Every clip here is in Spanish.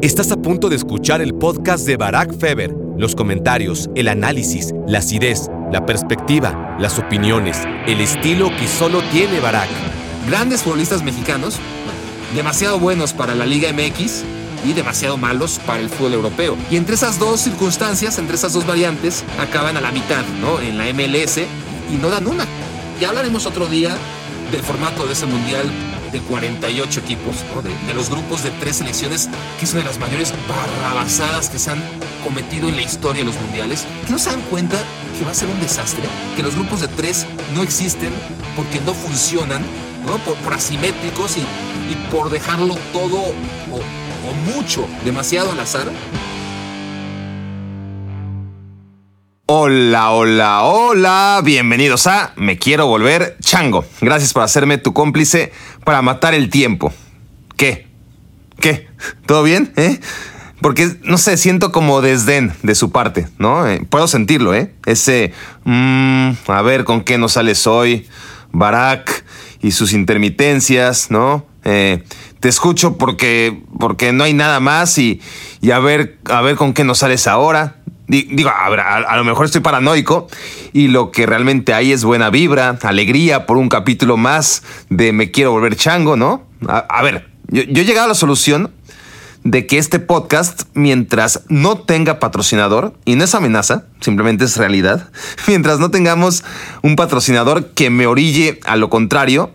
Estás a punto de escuchar el podcast de Barack Feber. Los comentarios, el análisis, la acidez, la perspectiva, las opiniones, el estilo que solo tiene Barack. Grandes futbolistas mexicanos, demasiado buenos para la Liga MX y demasiado malos para el fútbol europeo. Y entre esas dos circunstancias, entre esas dos variantes, acaban a la mitad, ¿no? En la MLS y no dan una. Ya hablaremos otro día del formato de ese mundial de 48 equipos, de, los grupos de tres selecciones, que es una de las mayores barrabasadas que se han cometido en la historia de los mundiales, que no se dan cuenta que va a ser un desastre, que los grupos de tres no existen porque no funcionan, ¿no? Por, asimétricos y, por dejarlo todo o mucho, demasiado al azar. Hola, hola, hola, bienvenidos a Me Quiero Volver Chango. Gracias por hacerme tu cómplice para matar el tiempo. ¿Qué? ¿Qué? ¿Todo bien? ¿Eh? Porque, no sé, siento como desdén de su parte, ¿no? Eh, puedo sentirlo, ¿eh? Ese, mmm, a ver con qué nos sales hoy, Barack y sus intermitencias, ¿no? Eh, te escucho porque, porque no hay nada más y, y a, ver, a ver con qué nos sales ahora. Digo, a, lo mejor estoy paranoico y lo que realmente hay es buena vibra, alegría por un capítulo más de Me quiero volver chango, ¿no? A, ver, yo, yo he llegado a la solución de que este podcast, mientras no tenga patrocinador, y no es amenaza, simplemente es realidad, mientras no tengamos un patrocinador que me orille a lo contrario,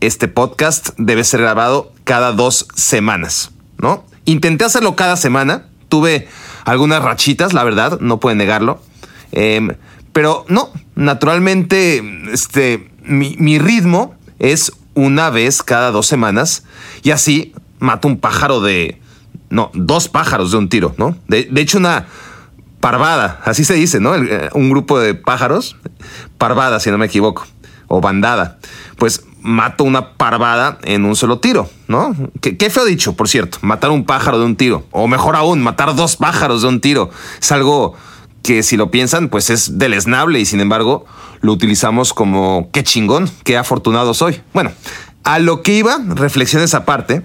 este podcast debe ser grabado cada dos semanas, ¿no? Intenté hacerlo cada semana, tuve algunas rachitas, la verdad, no pueden negarlo. Em, pero no, naturalmente, este, mi, ritmo es una vez cada dos semanas y así mato un pájaro de, no, dos pájaros de un tiro, ¿no? De, hecho, una parvada, así se dice, ¿no? Eh, un grupo de pájaros, parvada, si no me equivoco, o bandada. Pues mato una parvada en un solo tiro, ¿no? Qué, feo dicho, por cierto, matar un pájaro de un tiro, o mejor aún, matar dos pájaros de un tiro. Es algo que si lo piensan, pues es deleznable y sin embargo lo utilizamos como qué chingón, qué afortunado soy. Bueno, a lo que iba, reflexiones aparte,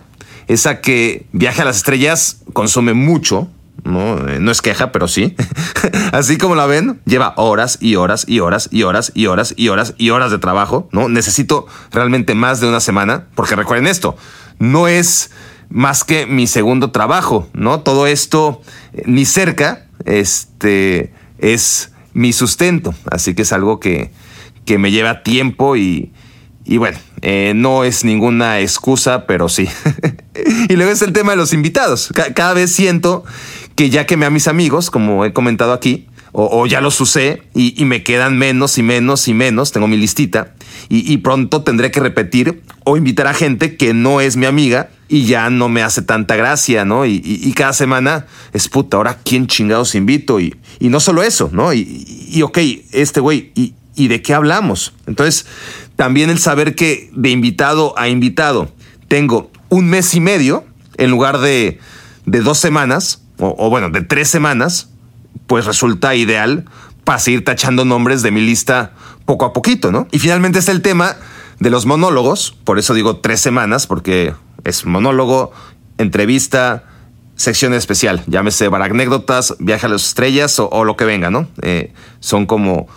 es a que Viaje a las Estrellas consume mucho, ¿no? Eh, no es queja, pero sí. Así como la ven, lleva horas y horas y horas y horas y horas y horas y horas de trabajo, ¿no? Necesito realmente más de una semana, porque recuerden esto, no es más que mi segundo trabajo, ¿no? Todo esto eh, ni cerca, este, es mi sustento, así que es algo que, que me lleva tiempo y, y bueno, eh, no es ninguna excusa, pero sí. y luego es el tema de los invitados. cada vez siento que ya quemé a mis amigos, como he comentado aquí, o, ya los usé y, me quedan menos y menos y menos, tengo mi listita, y, pronto tendré que repetir o invitar a gente que no es mi amiga y ya no me hace tanta gracia, ¿no? Y, cada semana es puta, ahora quién chingados invito y, no solo eso, ¿no? Y, ok, este güey, ¿y de qué hablamos? Entonces, también el saber que de invitado a invitado tengo un mes y medio en lugar de, de dos semanas, o, bueno, de tres semanas, pues resulta ideal para seguir tachando nombres de mi lista poco a poquito, ¿no? Y finalmente está el tema de los monólogos, por eso digo tres semanas, porque es monólogo, entrevista, sección especial, llámese para anécdotas, viaje a las estrellas o, lo que venga, ¿no? Eh, son como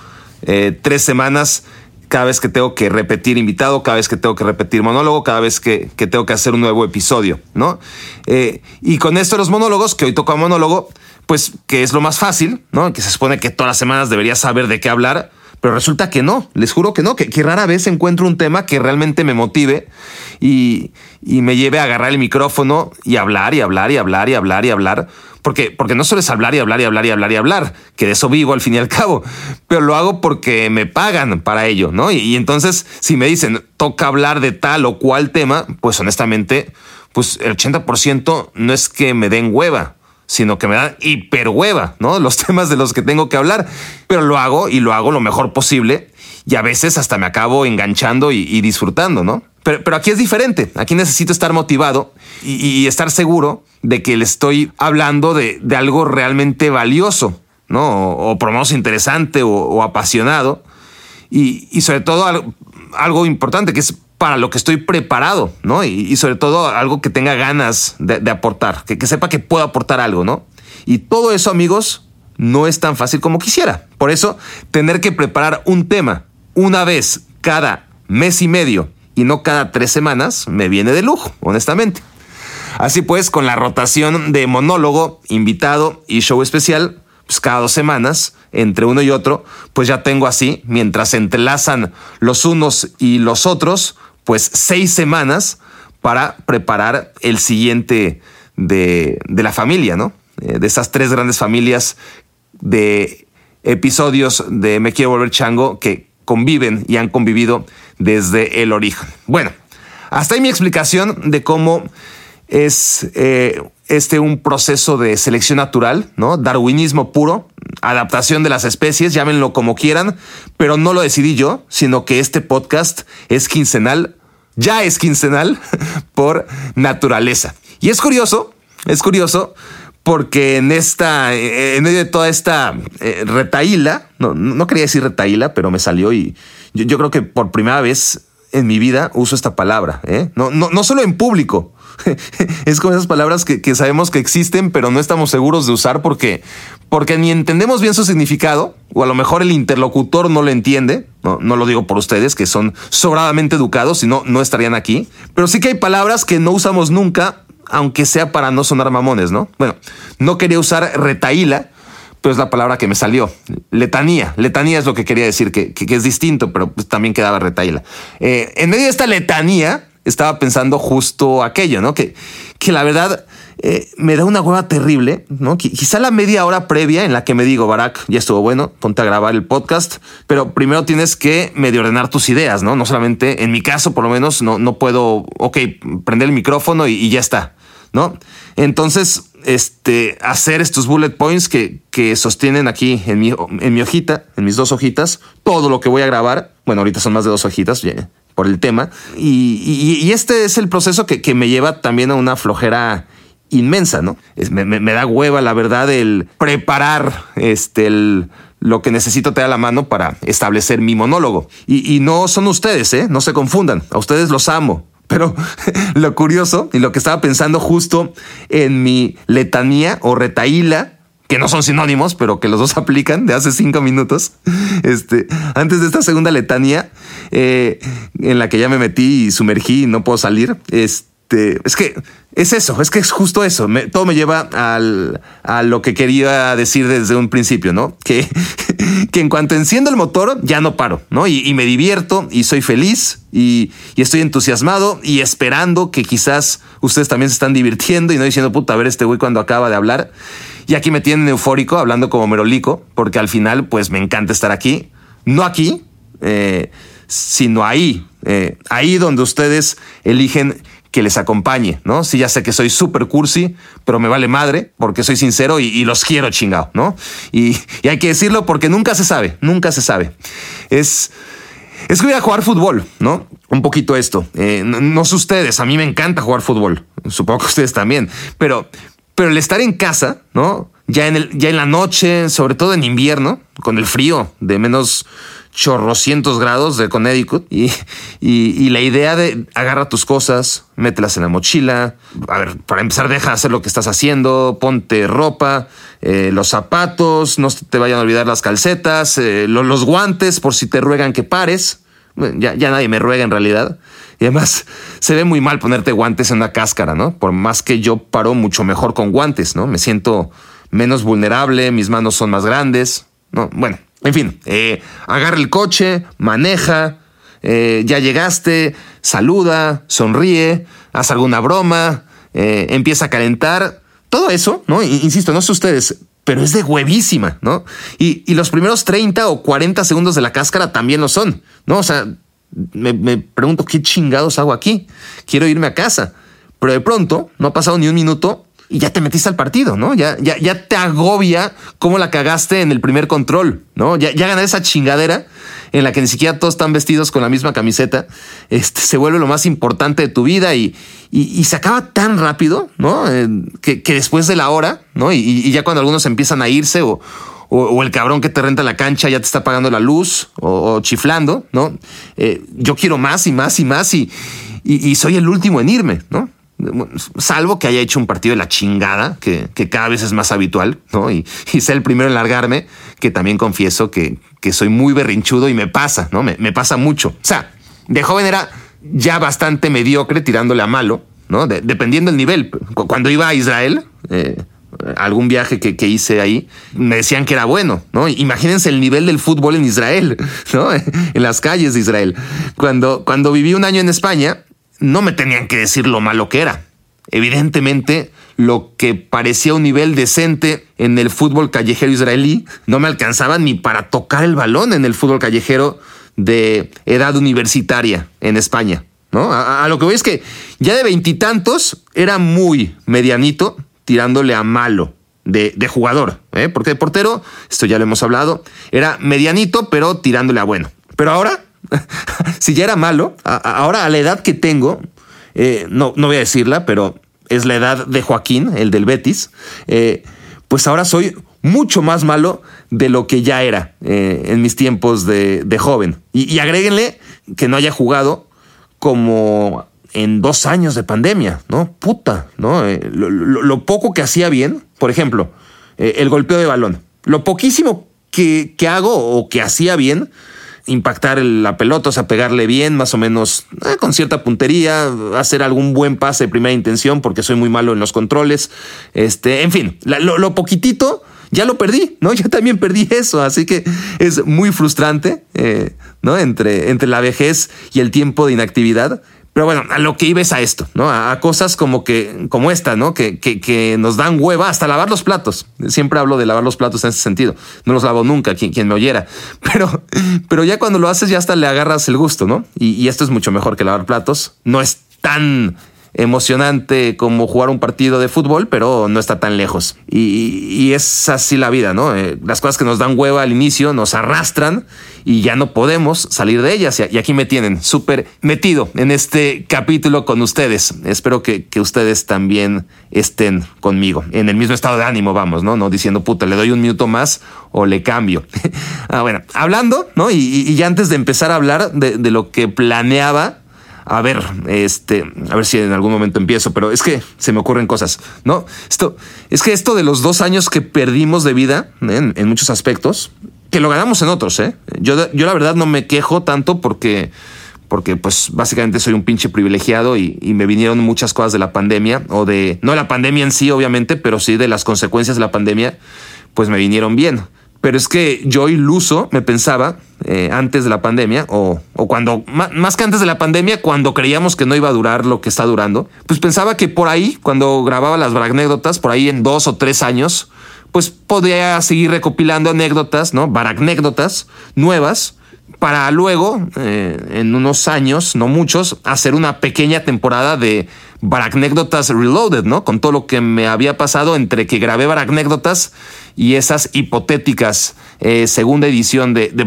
eh, tres semanas cada vez que tengo que repetir invitado, cada vez que tengo que repetir monólogo, cada vez que, tengo que hacer un nuevo episodio, ¿no? Eh, y con esto los monólogos, que hoy toca monólogo, pues que es lo más fácil, ¿no? Que se supone que todas las semanas debería saber de qué hablar, pero resulta que no, les juro que no, que, rara vez encuentro un tema que realmente me motive y, y me lleve a agarrar el micrófono y hablar y hablar y hablar y hablar y hablar porque, porque no solo es hablar y hablar y hablar y hablar y hablar, que de eso vivo al fin y al cabo, pero lo hago porque me pagan para ello, ¿no? Y, entonces, si me dicen, toca hablar de tal o cual tema, pues honestamente, pues el 80% no es que me den hueva, sino que me dan hiperhueva, ¿no? Los temas de los que tengo que hablar, pero lo hago y lo hago lo mejor posible y a veces hasta me acabo enganchando y disfrutando, ¿no? Pero, aquí es diferente. Aquí necesito estar motivado y, estar seguro de que le estoy hablando de, algo realmente valioso, ¿no? O, por lo menos interesante o, apasionado. Y, sobre todo algo, importante que es para lo que estoy preparado, ¿no? Y, sobre todo algo que tenga ganas de, aportar, que, que sepa que puedo aportar algo, ¿no? Y todo eso, amigos, no es tan fácil como quisiera. Por eso, tener que preparar un tema una vez cada mes y medio y no cada tres semanas me viene de lujo, honestamente. Así pues, con la rotación de monólogo, invitado y show especial, pues cada dos semanas, entre uno y otro, pues ya tengo así, mientras se entrelazan los unos y los otros, pues seis semanas para preparar el siguiente de, de la familia, ¿no? Eh, de esas tres grandes familias de episodios de Me Quiero Volver Chango que conviven y han convivido desde el origen. Bueno, hasta ahí mi explicación de cómo es eh, este un proceso de selección natural, ¿no? Darwinismo puro, adaptación de las especies, llámenlo como quieran, pero no lo decidí yo, sino que este podcast es quincenal ya es quincenal por naturaleza. Y es curioso, es curioso porque en esta, en medio de toda esta eh, retaíla, no, no quería decir retaíla, pero me salió y yo, creo que por primera vez en mi vida uso esta palabra, ¿eh? no, no, no solo en público, es como esas palabras que, sabemos que existen, pero no estamos seguros de usar porque, porque ni entendemos bien su significado, o a lo mejor el interlocutor no lo entiende. No, no lo digo por ustedes, que son sobradamente educados, si no, no estarían aquí. Pero sí que hay palabras que no usamos nunca, aunque sea para no sonar mamones, ¿no? Bueno, no quería usar retaíla, pero es la palabra que me salió. Letanía. Letanía es lo que quería decir, que, es distinto, pero pues también quedaba retaíla. Eh, en medio de esta letanía, estaba pensando justo aquello, ¿no? Que, que la verdad eh, me da una hueva terrible, ¿no? Quizá la media hora previa en la que me digo, Barack, ya estuvo bueno, ponte a grabar el podcast, pero primero tienes que medio ordenar tus ideas, ¿no? No solamente, en mi caso, por lo menos, no, no puedo, ok, prender el micrófono y, ya está, ¿no? Entonces, este, hacer estos bullet points que, que sostienen aquí en mi, en mi hojita, en mis dos hojitas, todo lo que voy a grabar. Bueno, ahorita son más de dos hojitas, por el tema. Y, este es el proceso que, me lleva también a una flojera inmensa, ¿no? me, da hueva, la verdad, el preparar este, lo que necesito tener a la mano para establecer mi monólogo. Y, no son ustedes, ¿eh? No se confundan. A ustedes los amo. Pero lo curioso y lo que estaba pensando justo en mi letanía o retaíla que no son sinónimos, pero que los dos aplican de hace cinco minutos. Este, antes de esta segunda letanía, eh, en la que ya me metí y sumergí y no puedo salir, este, es que es eso, es que es justo eso. todo me lleva al, a lo que quería decir desde un principio, ¿no? Que, que en cuanto enciendo el motor, ya no paro, ¿no? Y, me divierto y soy feliz y, y, estoy entusiasmado y esperando que quizás ustedes también se están divirtiendo y no diciendo, puta, a ver este güey cuando acaba de hablar. Y aquí me tienen eufórico, hablando como merolico, porque al final, pues me encanta estar aquí. No aquí, eh, sino ahí, eh, ahí donde ustedes eligen que les acompañe, ¿no? Sí, ya sé que soy súper cursi, pero me vale madre porque soy sincero y, los quiero chingado, ¿no? Y, hay que decirlo porque nunca se sabe, nunca se sabe. Es, es que voy a jugar fútbol, ¿no? Un poquito esto. Eh, no, no, sé ustedes, a mí me encanta jugar fútbol, supongo que ustedes también, pero, pero el estar en casa, ¿no? Ya en, el, ya en la noche, sobre todo en invierno, con el frío de menos chorrocientos grados de Connecticut y, y, la idea de agarra tus cosas, mételas en la mochila. A ver, para empezar, deja de hacer lo que estás haciendo, ponte ropa, eh, los zapatos, no te vayan a olvidar las calcetas, eh, los guantes por si te ruegan que pares. ya, ya nadie me ruega en realidad. Y además se ve muy mal ponerte guantes en una cáscara, ¿no? Por más que yo paro mucho mejor con guantes, ¿no? Me siento menos vulnerable, mis manos son más grandes, ¿no? Bueno, en fin, eh, agarra el coche, maneja, eh, ya llegaste, saluda, sonríe, haz alguna broma, eh, empieza a calentar. Todo eso, ¿no? Insisto, no sé ustedes, pero es de huevísima, ¿no? Y, y, los primeros 30 o 40 segundos de la cáscara también lo son, ¿no? O sea, me, pregunto qué chingados hago aquí. Quiero irme a casa. Pero de pronto, no ha pasado ni un minuto y ya te metiste al partido, ¿no? Ya, ya, ya te agobia cómo la cagaste en el primer control, ¿no? Ya, ya ganar esa chingadera en la que ni siquiera todos están vestidos con la misma camiseta, este, se vuelve lo más importante de tu vida y, y, se acaba tan rápido, ¿no? Eh, que, después de la hora, ¿no? Y, y, ya cuando algunos empiezan a irse o, o, el cabrón que te renta la cancha ya te está pagando la luz o, chiflando, ¿no? Eh, yo quiero más y más y más y, y, soy el último en irme, ¿no? Salvo que haya hecho un partido de la chingada, que, cada vez es más habitual, ¿no? Y, y sea el primero en largarme, que también confieso que, que soy muy berrinchudo y me pasa, ¿no? Me, me, pasa mucho. O sea, de joven era ya bastante mediocre tirándole a malo, ¿no? dependiendo del nivel. Cuando iba a Israel, eh, algún viaje que, hice ahí, me decían que era bueno, ¿no? Imagínense el nivel del fútbol en Israel, ¿no? En las calles de Israel. Cuando, cuando viví un año en España, no me tenían que decir lo malo que era. Evidentemente, lo que parecía un nivel decente en el fútbol callejero israelí no me alcanzaba ni para tocar el balón en el fútbol callejero de edad universitaria en España. ¿no? A, lo que voy es que ya de veintitantos era muy medianito tirándole a malo de, jugador, ¿eh? porque de portero, esto ya lo hemos hablado, era medianito pero tirándole a bueno. Pero ahora, si ya era malo, ahora a la edad que tengo, eh, no, no voy a decirla, pero es la edad de Joaquín, el del Betis, eh, pues ahora soy mucho más malo de lo que ya era eh, en mis tiempos de, joven. Y, y, agréguenle que no haya jugado como en dos años de pandemia, ¿no? Puta, ¿no? Lo, poco que hacía bien, por ejemplo, el golpeo de balón. Lo poquísimo que hago o que hacía bien, impactar la pelota, o sea, pegarle bien, más o menos con cierta puntería, hacer algún buen pase de primera intención, porque soy muy malo en los controles. Este, en fin, lo, poquitito ya lo perdí, ¿no? Ya también perdí eso, así que es muy frustrante, eh, ¿no? Entre, entre la vejez y el tiempo de inactividad. Pero bueno, a lo que iba es a esto, ¿no? A, cosas como que, como esta, ¿no? Que, que, que, nos dan hueva hasta lavar los platos. Siempre hablo de lavar los platos en ese sentido. No los lavo nunca, quien, quien me oyera. Pero, pero ya cuando lo haces, ya hasta le agarras el gusto, ¿no? Y, y esto es mucho mejor que lavar platos. No es tan emocionante como jugar un partido de fútbol, pero no está tan lejos. Y, es así la vida, ¿no? Eh, las cosas que nos dan hueva al inicio nos arrastran y ya no podemos salir de ellas. Y aquí me tienen súper metido en este capítulo con ustedes. Espero que, ustedes también estén conmigo, en el mismo estado de ánimo, vamos, ¿no? No diciendo, puta, le doy un minuto más o le cambio. ah, bueno, hablando, ¿no? Y, ya antes de empezar a hablar de lo que planeaba a ver, este, a ver si en algún momento empiezo, pero es que se me ocurren cosas, ¿no? Esto, es que esto de los dos años que perdimos de vida en, muchos aspectos, que lo ganamos en otros, ¿eh? Yo, yo la verdad no me quejo tanto porque, porque pues básicamente soy un pinche privilegiado y, y me vinieron muchas cosas de la pandemia o de, no la pandemia en sí, obviamente, pero sí de las consecuencias de la pandemia, pues me vinieron bien. Pero es que yo iluso me pensaba eh, antes de la pandemia, o, cuando, más, que antes de la pandemia, cuando creíamos que no iba a durar lo que está durando, pues pensaba que por ahí, cuando grababa las anécdotas, por ahí en dos o tres años, pues podía seguir recopilando anécdotas, ¿no? Baracnécdotas nuevas para luego, eh, en unos años, no muchos, hacer una pequeña temporada de Baracnécdotas Reloaded, ¿no? Con todo lo que me había pasado entre que grabé Baracnécdotas y esas hipotéticas eh, segunda edición de, de.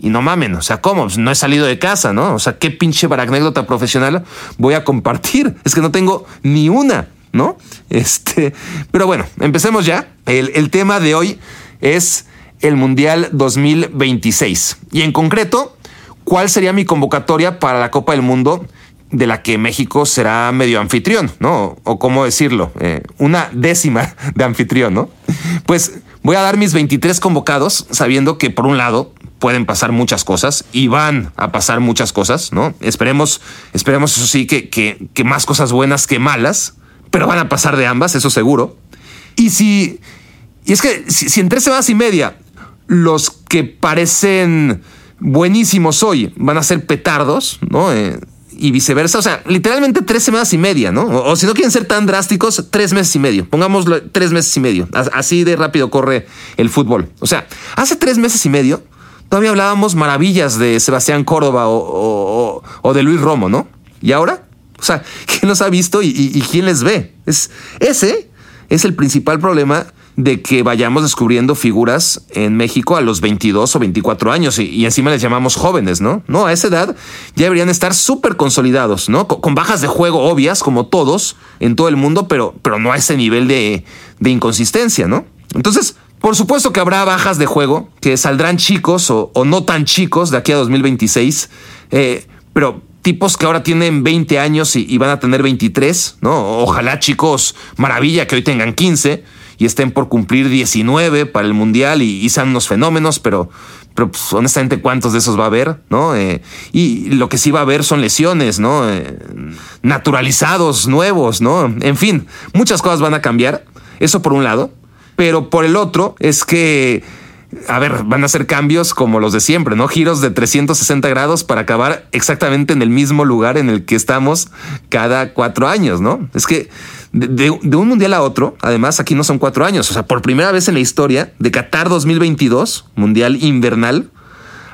Y no mamen, o sea, ¿cómo? Pues no he salido de casa, ¿no? O sea, ¿qué pinche Baracnécdota profesional voy a compartir? Es que no tengo ni una, ¿no? Este, pero bueno, empecemos ya. El, el tema de hoy es el Mundial 2026. Y en concreto, ¿cuál sería mi convocatoria para la Copa del Mundo de la que México será medio anfitrión, ¿no? O cómo decirlo, eh, una décima de anfitrión, ¿no? Pues voy a dar mis 23 convocados sabiendo que por un lado pueden pasar muchas cosas y van a pasar muchas cosas, ¿no? Esperemos, esperemos eso sí, que, que, que más cosas buenas que malas, pero van a pasar de ambas, eso seguro. Y si, y es que si, en tres semanas y media los que parecen buenísimos hoy van a ser petardos, ¿no? Eh, y viceversa. O sea, literalmente tres semanas y media, ¿no? O, si no quieren ser tan drásticos, tres meses y medio. Pongámoslo tres meses y medio. Así de rápido corre el fútbol. O sea, hace tres meses y medio todavía hablábamos maravillas de Sebastián Córdoba o, de Luis Romo, ¿no? Y ahora, o sea, ¿quién los ha visto y, y quién les ve? Es, ese es el principal problema de que vayamos descubriendo figuras en México a los 22 o 24 años y, encima les llamamos jóvenes, ¿no? No, a esa edad ya deberían estar súper consolidados, ¿no? Con, bajas de juego obvias, como todos en todo el mundo, pero, pero no a ese nivel de, de inconsistencia, ¿no? Entonces, Por supuesto que habrá bajas de juego, que saldrán chicos o, no tan chicos de aquí a 2026, eh, pero tipos que ahora tienen 20 años y, van a tener 23, ¿no? Ojalá chicos, maravilla que hoy tengan 15 y estén por cumplir 19 para el Mundial y, sean unos fenómenos, pero, pero pues, honestamente, ¿cuántos de esos va a haber? ¿no? Eh, y lo que sí va a haber son lesiones, ¿no? Eh, naturalizados, nuevos, ¿no? En fin, muchas cosas van a cambiar. Eso por un lado. Pero por el otro es que a ver, van a ser cambios como los de siempre, ¿no? Giros de 360 grados para acabar exactamente en el mismo lugar en el que estamos cada cuatro años, ¿no? Es que de, un mundial a otro, además aquí no son cuatro años, o sea, por primera vez en la historia de Qatar 2022, mundial invernal,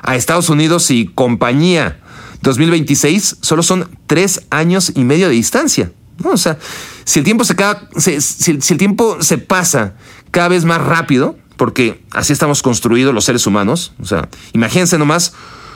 a Estados Unidos y compañía 2026, solo son tres años y medio de distancia. O sea, si el tiempo se, si el tiempo se pasa cada vez más rápido, porque así estamos construidos los seres humanos. O sea, imagínense nomás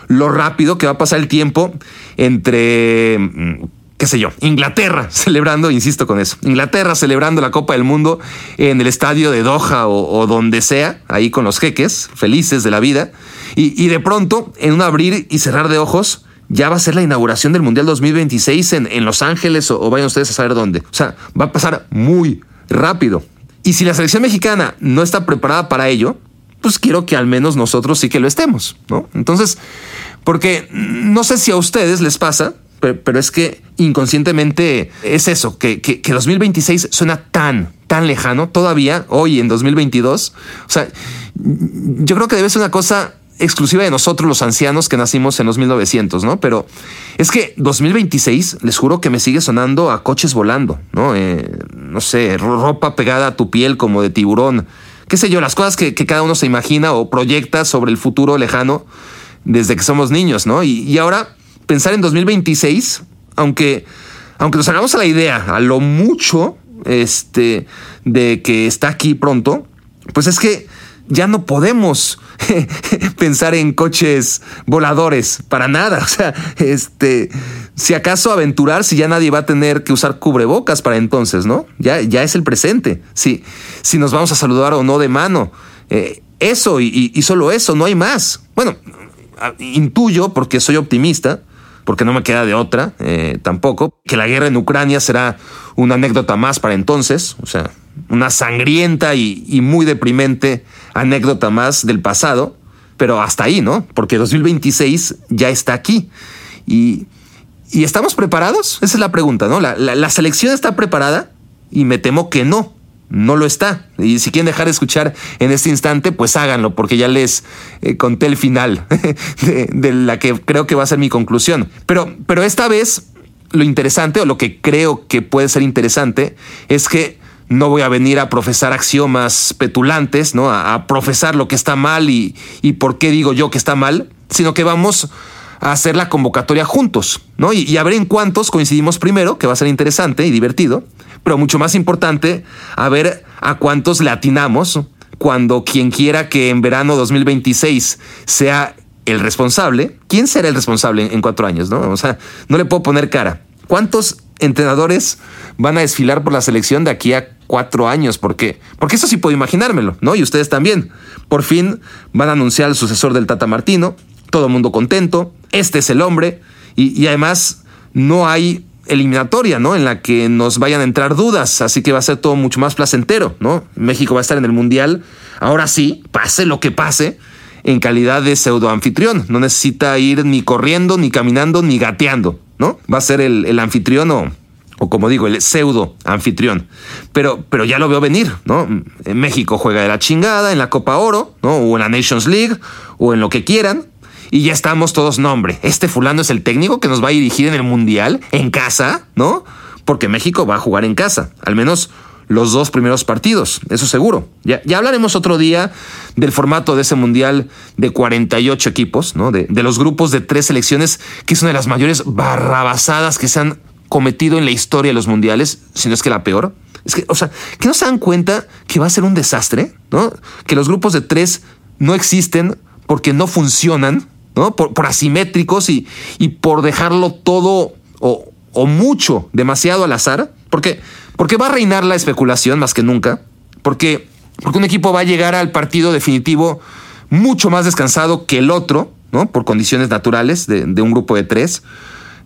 lo rápido que va a pasar el tiempo entre, mm, qué sé yo, Inglaterra celebrando, insisto con eso, Inglaterra celebrando la Copa del Mundo en el estadio de Doha o, donde sea, ahí con los jeques, felices de la vida, y, de pronto, en un abrir y cerrar de ojos, ya va a ser la inauguración del Mundial 2026 en, Los Ángeles o vayan ustedes a saber dónde. O sea, va a pasar muy rápido. Y si la selección mexicana no está preparada para ello, pues quiero que al menos nosotros sí que lo estemos, ¿no? Entonces, porque no sé si a ustedes les pasa, pero, es que inconscientemente es eso, que, que, que 2026 suena tan, tan lejano todavía, hoy en 2022. O sea, yo creo que debe ser una cosa exclusiva de nosotros los ancianos que nacimos en los 1900, ¿no? Pero es que 2026, les juro que me sigue sonando a coches volando, ¿no? Eh, no sé, ropa pegada a tu piel como de tiburón, qué sé yo, las cosas que, cada uno se imagina o proyecta sobre el futuro lejano desde que somos niños, ¿no? Y, ahora pensar en 2026, aunque, aunque nos hagamos a la idea, a lo mucho, este, de que está aquí pronto, pues es que ya no podemos pensar en coches voladores para nada. O sea, este, si acaso aventurar, si ya nadie va a tener que usar cubrebocas para entonces, ¿no? Ya, ya es el presente. Si, si nos vamos a saludar o no de mano. Eh, eso y, solo eso, no hay más. Bueno, intuyo, porque soy optimista, porque no me queda de otra eh, tampoco, que la guerra en Ucrania será una anécdota más para entonces, o sea, una sangrienta y, muy deprimente anécdota más del pasado, pero hasta ahí, ¿no? Porque 2026 ya está aquí. Y, estamos preparados? Esa es la pregunta, ¿no? La, selección está preparada y me temo que no, no lo está. Y si quieren dejar de escuchar en este instante, pues háganlo, porque ya les eh, conté el final de, la que creo que va a ser mi conclusión. Pero, pero esta vez lo interesante o lo que creo que puede ser interesante es que no voy a venir a profesar axiomas petulantes, ¿no? A, profesar lo que está mal y, y, por qué digo yo que está mal, sino que vamos a hacer la convocatoria juntos, ¿no? Y, a ver en cuántos coincidimos primero, que va a ser interesante y divertido, pero mucho más importante, a ver a cuántos le atinamos cuando quien quiera que en verano 2026 sea el responsable, ¿quién será el responsable en cuatro años, no? O sea, no le puedo poner cara. ¿Cuántos entrenadores van a desfilar por la selección de aquí a cuatro años. ¿Por qué? Porque eso sí puedo imaginármelo, ¿no? Y ustedes también. Por fin van a anunciar al sucesor del Tata Martino, todo el mundo contento, este es el hombre, y, además no hay eliminatoria, ¿no? En la que nos vayan a entrar dudas, así que va a ser todo mucho más placentero, ¿no? México va a estar en el Mundial, ahora sí, pase lo que pase, en calidad de pseudo anfitrión, no necesita ir ni corriendo, ni caminando, ni gateando, ¿no? Va a ser el, anfitrión o o como digo, el pseudo anfitrión. Pero, pero ya lo veo venir, ¿no? México juega de la chingada en la Copa Oro, ¿no? O en la Nations League, o en lo que quieran. Y ya estamos todos, no, hombre, este fulano es el técnico que nos va a dirigir en el Mundial, en casa, ¿no? Porque México va a jugar en casa, al menos los dos primeros partidos, eso seguro. Ya, ya hablaremos otro día del formato de ese Mundial de 48 equipos, ¿no? De, de los grupos de tres selecciones, que es una de las mayores barrabasadas que se han cometido en la historia de los mundiales, si no es que la peor. Es que, o sea, que no se dan cuenta que va a ser un desastre, ¿no? Que los grupos de tres no existen porque no funcionan, ¿no? Por, asimétricos y, y, por dejarlo todo o, o, mucho, demasiado al azar. Porque, porque va a reinar la especulación más que nunca. Porque Porque un equipo va a llegar al partido definitivo mucho más descansado que el otro, ¿no? Por condiciones naturales de, un grupo de tres.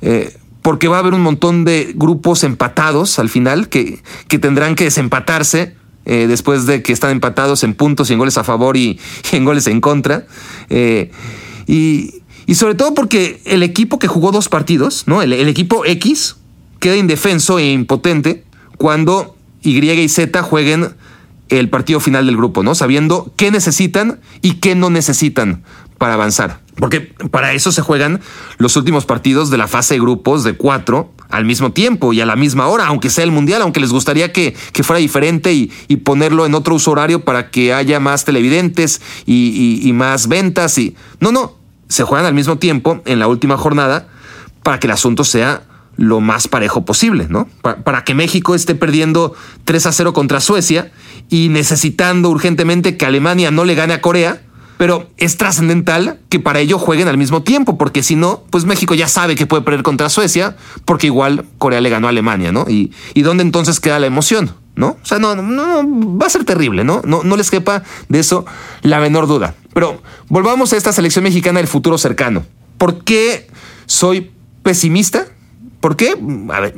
Eh, porque va a haber un montón de grupos empatados al final que, que tendrán que desempatarse eh, después de que están empatados en puntos y en goles a favor y, en goles en contra. Eh, y, sobre todo porque el equipo que jugó dos partidos, ¿no? El, el, equipo X queda indefenso e impotente cuando Y y Z jueguen el partido final del grupo, ¿no? Sabiendo qué necesitan y qué no necesitan para avanzar. Porque para eso se juegan los últimos partidos de la fase de grupos de cuatro al mismo tiempo y a la misma hora, aunque sea el mundial, aunque les gustaría que, fuera diferente y, ponerlo en otro uso horario para que haya más televidentes y, más ventas. Y no, no, se juegan al mismo tiempo en la última jornada para que el asunto sea lo más parejo posible, ¿no? Para, para, que México esté perdiendo 3 a 0 contra Suecia y necesitando urgentemente que Alemania no le gane a Corea pero es trascendental que para ello jueguen al mismo tiempo, porque si no, pues México ya sabe que puede perder contra Suecia, porque igual Corea le ganó a Alemania, ¿no? Y, y dónde entonces queda la emoción, ¿no? O sea, no, no, va a ser terrible, ¿no? ¿no? No les quepa de eso la menor duda. Pero volvamos a esta selección mexicana del futuro cercano. ¿Por qué soy pesimista? ¿Por qué? A ver,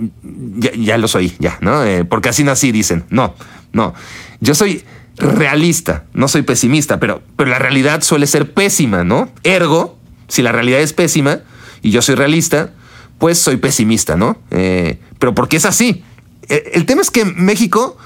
ya, lo soy, ya, ¿no? Eh, porque así nací, dicen. No, no. Yo soy realista, no soy pesimista, pero, pero la realidad suele ser pésima, ¿no? Ergo, si la realidad es pésima y yo soy realista, pues soy pesimista, ¿no? Eh, pero porque es así. E, el, tema es que México,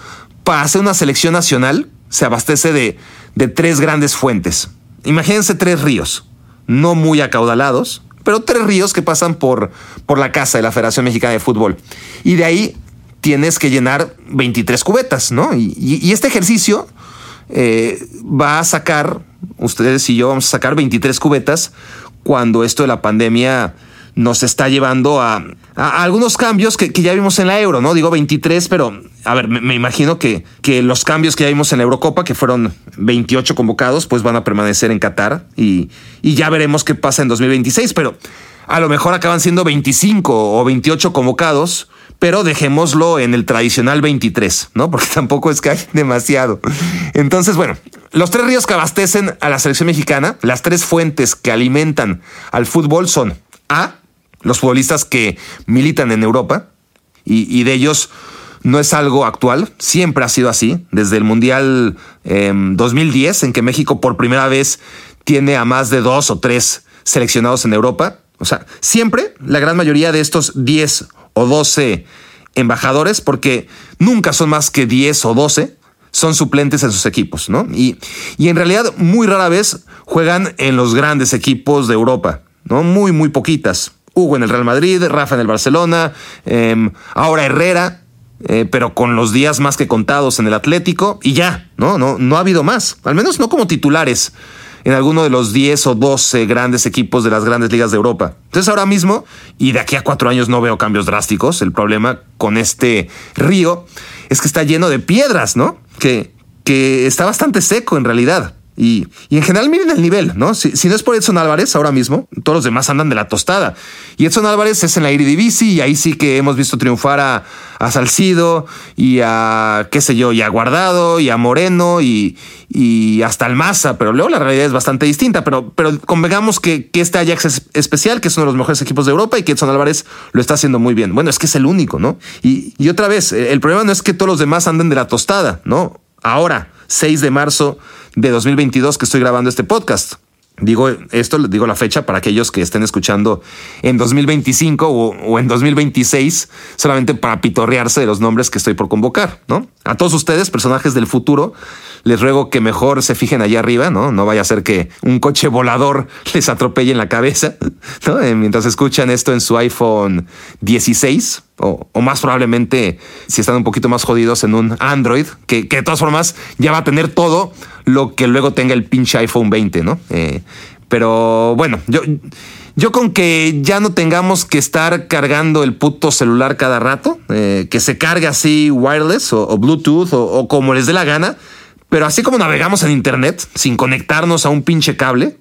para hacer una selección nacional, se abastece de, de tres grandes fuentes. Imagínense tres ríos, no muy acaudalados, pero tres ríos que pasan por, por la casa de la Federación Mexicana de Fútbol. Y de ahí tienes que llenar 23 cubetas, ¿no? Y, este ejercicio eh, va a sacar, ustedes y yo vamos a sacar 23 cubetas cuando esto de la pandemia nos está llevando a, algunos cambios que, ya vimos en la Euro, ¿no? Digo 23, pero a ver, me, imagino que, que, los cambios que ya vimos en la Eurocopa, que fueron 28 convocados, pues van a permanecer en Qatar y, y ya veremos qué pasa en 2026, pero a lo mejor acaban siendo 25 o 28 convocados pero dejémoslo en el tradicional 23, ¿no? Porque tampoco es que hay demasiado. Entonces, bueno, los tres ríos que abastecen a la selección mexicana, las tres fuentes que alimentan al fútbol son A, los futbolistas que militan en Europa, y, de ellos no es algo actual, siempre ha sido así, desde el Mundial 2010, em, en que México por primera vez tiene a más de dos o tres seleccionados en Europa. O sea, siempre la gran mayoría de estos 10 o 12 embajadores, porque nunca son más que 10 o 12, son suplentes en sus equipos, ¿no? Y, y en realidad muy rara vez juegan en los grandes equipos de Europa, ¿no? Muy, muy poquitas. Hugo en el Real Madrid, Rafa en el Barcelona, em, ahora Herrera, eh, pero con los días más que contados en el Atlético y ya, ¿no? No, no ha habido más, al menos no como titulares en alguno de los 10 o 12 grandes equipos de las grandes ligas de Europa. Entonces ahora mismo, y de aquí a cuatro años no veo cambios drásticos, el problema con este río es que está lleno de piedras, ¿no? Que, que está bastante seco en realidad. Y, en general miren el nivel, ¿no? Si, no es por Edson Álvarez ahora mismo, todos los demás andan de la tostada. Y Edson Álvarez es en la Eredivisie y ahí sí que hemos visto triunfar a, a Salcido y a, qué sé yo, y a Guardado y a Moreno y, hasta el Maza, pero luego la realidad es bastante distinta. Pero, pero convengamos que, que este Ajax es especial, que es uno de los mejores equipos de Europa y que Edson Álvarez lo está haciendo muy bien. Bueno, es que es el único, ¿no? Y, y otra vez, el problema no es que todos los demás anden de la tostada, ¿no? Ahora, 6 de marzo de 2022 que estoy grabando este podcast. Digo esto, digo la fecha para aquellos que estén escuchando en 2025 o, en 2026, solamente para pitorrearse de los nombres que estoy por convocar, ¿no? A todos ustedes, personajes del futuro, les ruego que mejor se fijen allá arriba, ¿no? No vaya a ser que un coche volador les atropelle en la cabeza, ¿no? Eh, mientras escuchan esto en su iPhone 16 o, más probablemente si están un poquito más jodidos en un Android, que, de todas formas ya va a tener todo lo que luego tenga el pinche iPhone 20, ¿no? Eh, pero bueno, yo, yo con que ya no tengamos que estar cargando el puto celular cada rato, eh, que se cargue así wireless o, Bluetooth o, como les dé la gana, Pero así como navegamos en Internet sin conectarnos a un pinche cable,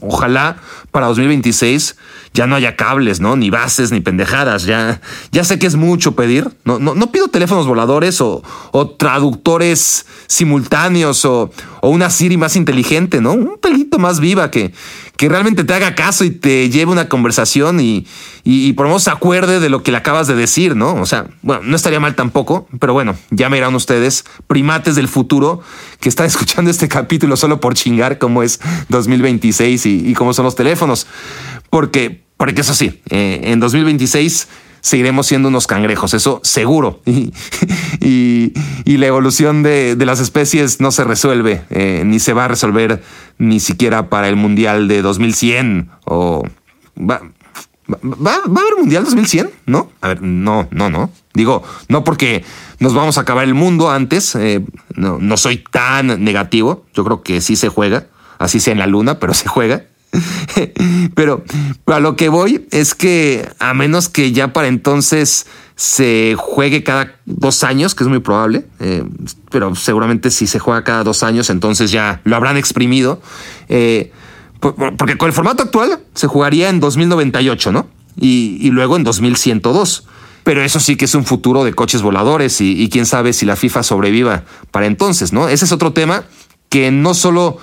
ojalá para 2026 ya no haya cables, ¿no? Ni bases, ni pendejadas. Ya, ya sé que es mucho pedir. No, no, no pido teléfonos voladores o, o traductores simultáneos o, o, una Siri más inteligente, ¿no? Un pelito más viva que, que realmente te haga caso y te lleve una conversación y, y, por lo menos se acuerde de lo que le acabas de decir, ¿no? O sea, bueno, no estaría mal tampoco, pero bueno, ya me irán ustedes, primates del futuro, que están escuchando este capítulo solo por chingar cómo es 2026 y, cómo son los teléfonos. Porque, porque eso sí, eh, en 2026 seguiremos siendo unos cangrejos, eso seguro. Y, y, la evolución de, de, las especies no se resuelve, eh, ni se va a resolver ni siquiera para el Mundial de 2100 o... Va, va, a haber Mundial 2100? ¿No? A ver, no, no, no. Digo, no porque nos vamos a acabar el mundo antes, eh, no, no soy tan negativo, yo creo que sí se juega, así sea en la luna, pero se juega. pero, a lo que voy es que a menos que ya para entonces se juegue cada dos años, que es muy probable, eh, pero seguramente si se juega cada dos años, entonces ya lo habrán exprimido. Eh, porque con el formato actual se jugaría en 2098, ¿no? Y, luego en 2102. Pero eso sí que es un futuro de coches voladores y, y quién sabe si la FIFA sobreviva para entonces, ¿no? Ese es otro tema que no solo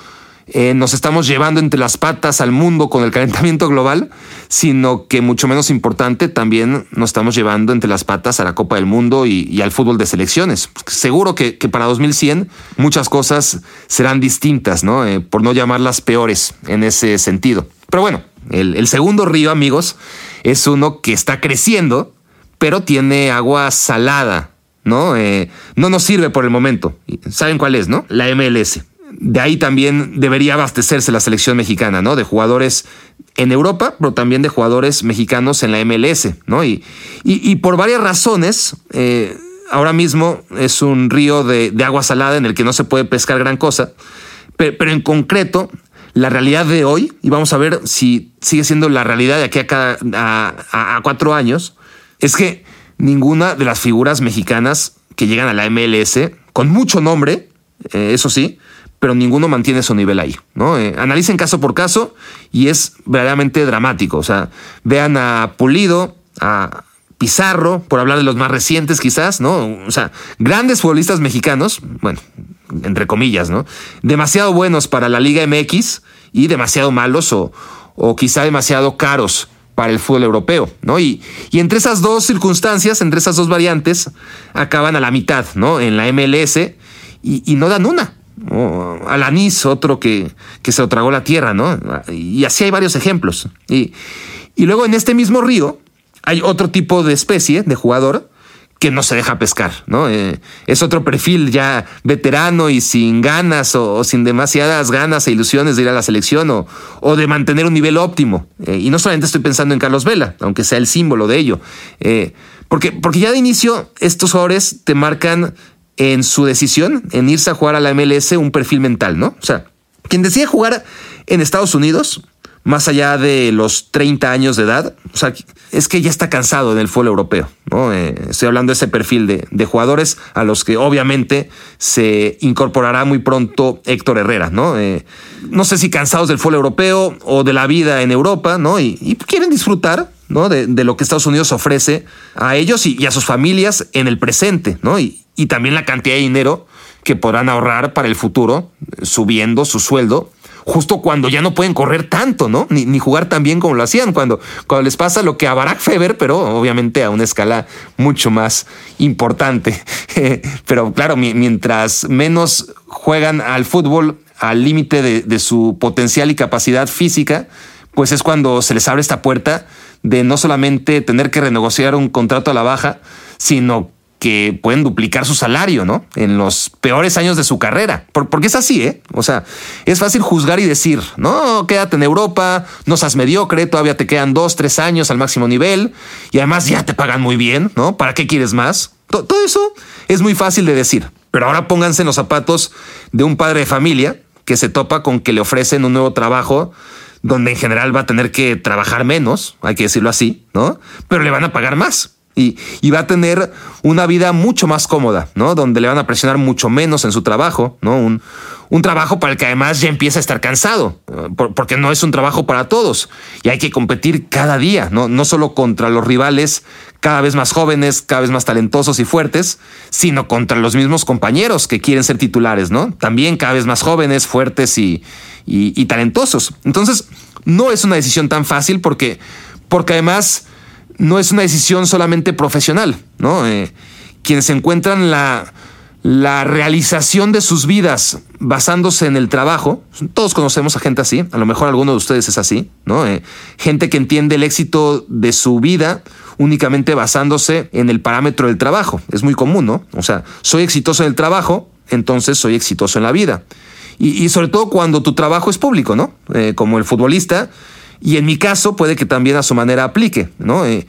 eh, nos estamos llevando entre las patas al mundo con el calentamiento global, sino que mucho menos importante también nos estamos llevando entre las patas a la Copa del Mundo y, al fútbol de selecciones. Seguro que, para 2100 muchas cosas serán distintas, ¿no? Eh, por no llamarlas peores en ese sentido. Pero bueno, el, segundo río, amigos, es uno que está creciendo, pero tiene agua salada, ¿no? Eh, no nos sirve por el momento. ¿Saben cuál es, no? La MLS de ahí también debería abastecerse la selección mexicana, ¿no? De jugadores en Europa, pero también de jugadores mexicanos en la MLS, ¿no? Y, y, por varias razones, eh, ahora mismo es un río de, agua salada en el que no se puede pescar gran cosa, pero, en concreto, la realidad de hoy, y vamos a ver si sigue siendo la realidad de aquí a, a, a cuatro años, es que ninguna de las figuras mexicanas que llegan a la MLS, con mucho nombre, eh, eso sí, pero ninguno mantiene su nivel ahí, ¿no? Eh, analicen caso por caso y es verdaderamente dramático. O sea, vean a Pulido, a Pizarro, por hablar de los más recientes quizás, ¿no? O sea, grandes futbolistas mexicanos, bueno, entre comillas, ¿no? Demasiado buenos para la Liga MX y demasiado malos o, o quizá demasiado caros para el fútbol europeo, ¿no? Y, y, entre esas dos circunstancias, entre esas dos variantes, acaban a la mitad, ¿no? En la MLS y, y no dan una. Alanis, otro que, que se lo tragó la tierra, ¿no? Y así hay varios ejemplos. Y, y luego en este mismo río hay otro tipo de especie de jugador que no se deja pescar, ¿no? Eh, es otro perfil ya veterano y sin ganas o, sin demasiadas ganas e ilusiones de ir a la selección o, o de mantener un nivel óptimo. Eh, y no solamente estoy pensando en Carlos Vela, aunque sea el símbolo de ello. Eh, porque, porque ya de inicio estos jugadores te marcan en su decisión en irse a jugar a la MLS un perfil mental, ¿no? O sea, quien decide jugar en Estados Unidos, más allá de los 30 años de edad, o sea, es que ya está cansado en el fútbol europeo, ¿no? Eh, estoy hablando de ese perfil de, de, jugadores a los que obviamente se incorporará muy pronto Héctor Herrera, ¿no? Eh, no sé si cansados del fútbol europeo o de la vida en Europa, ¿no? Y, quieren disfrutar ¿no? De, de, lo que Estados Unidos ofrece a ellos y, y, a sus familias en el presente, ¿no? Y, y también la cantidad de dinero que podrán ahorrar para el futuro, subiendo su sueldo, justo cuando ya no pueden correr tanto, ¿no? Ni, ni jugar tan bien como lo hacían, cuando, cuando les pasa lo que a Barack Feber, pero obviamente a una escala mucho más importante. pero claro, mientras menos juegan al fútbol al límite de, de su potencial y capacidad física, pues es cuando se les abre esta puerta de no solamente tener que renegociar un contrato a la baja, sino que pueden duplicar su salario, ¿no? En los peores años de su carrera. porque es así, ¿eh? O sea, es fácil juzgar y decir, no, quédate en Europa, no seas mediocre, todavía te quedan dos, tres años al máximo nivel y además ya te pagan muy bien, ¿no? ¿Para qué quieres más? todo eso es muy fácil de decir. Pero ahora pónganse en los zapatos de un padre de familia que se topa con que le ofrecen un nuevo trabajo donde en general va a tener que trabajar menos, hay que decirlo así, ¿no? Pero le van a pagar más. Y, y, va a tener una vida mucho más cómoda, ¿no? Donde le van a presionar mucho menos en su trabajo, ¿no? Un, un trabajo para el que además ya empieza a estar cansado, porque no es un trabajo para todos y hay que competir cada día, no, no solo contra los rivales cada vez más jóvenes, cada vez más talentosos y fuertes, sino contra los mismos compañeros que quieren ser titulares, ¿no? También cada vez más jóvenes, fuertes y, y, talentosos. Entonces, no es una decisión tan fácil porque, porque además no es una decisión solamente profesional, ¿no? Eh, quienes encuentran la la realización de sus vidas basándose en el trabajo. Todos conocemos a gente así, a lo mejor alguno de ustedes es así, ¿no? Eh, gente que entiende el éxito de su vida únicamente basándose en el parámetro del trabajo. Es muy común, ¿no? O sea, soy exitoso en el trabajo, entonces soy exitoso en la vida. Y, sobre todo cuando tu trabajo es público, ¿no? Eh, como el futbolista. Y en mi caso puede que también a su manera aplique, ¿no? Eh,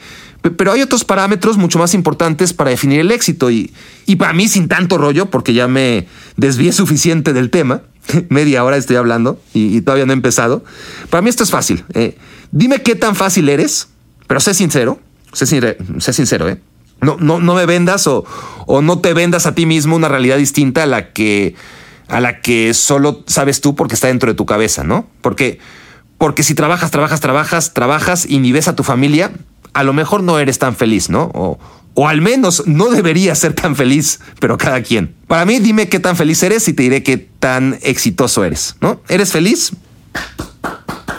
pero hay otros parámetros mucho más importantes para definir el éxito y, y para mí sin tanto rollo, porque ya me desvié suficiente del tema, media hora estoy hablando y, todavía no he empezado. Para mí esto es fácil. Eh. dime qué tan fácil eres, pero sé sincero, sé, sé sincero, ¿eh? No, no, no me vendas o, o no te vendas a ti mismo una realidad distinta a la que a la que solo sabes tú porque está dentro de tu cabeza, ¿no? Porque, porque si trabajas, trabajas, trabajas, trabajas y ni ves a tu familia, a lo mejor no eres tan feliz, ¿no? O, o al menos no deberías ser tan feliz, pero cada quien. Para mí, dime qué tan feliz eres y te diré qué tan exitoso eres, ¿no? ¿Eres feliz?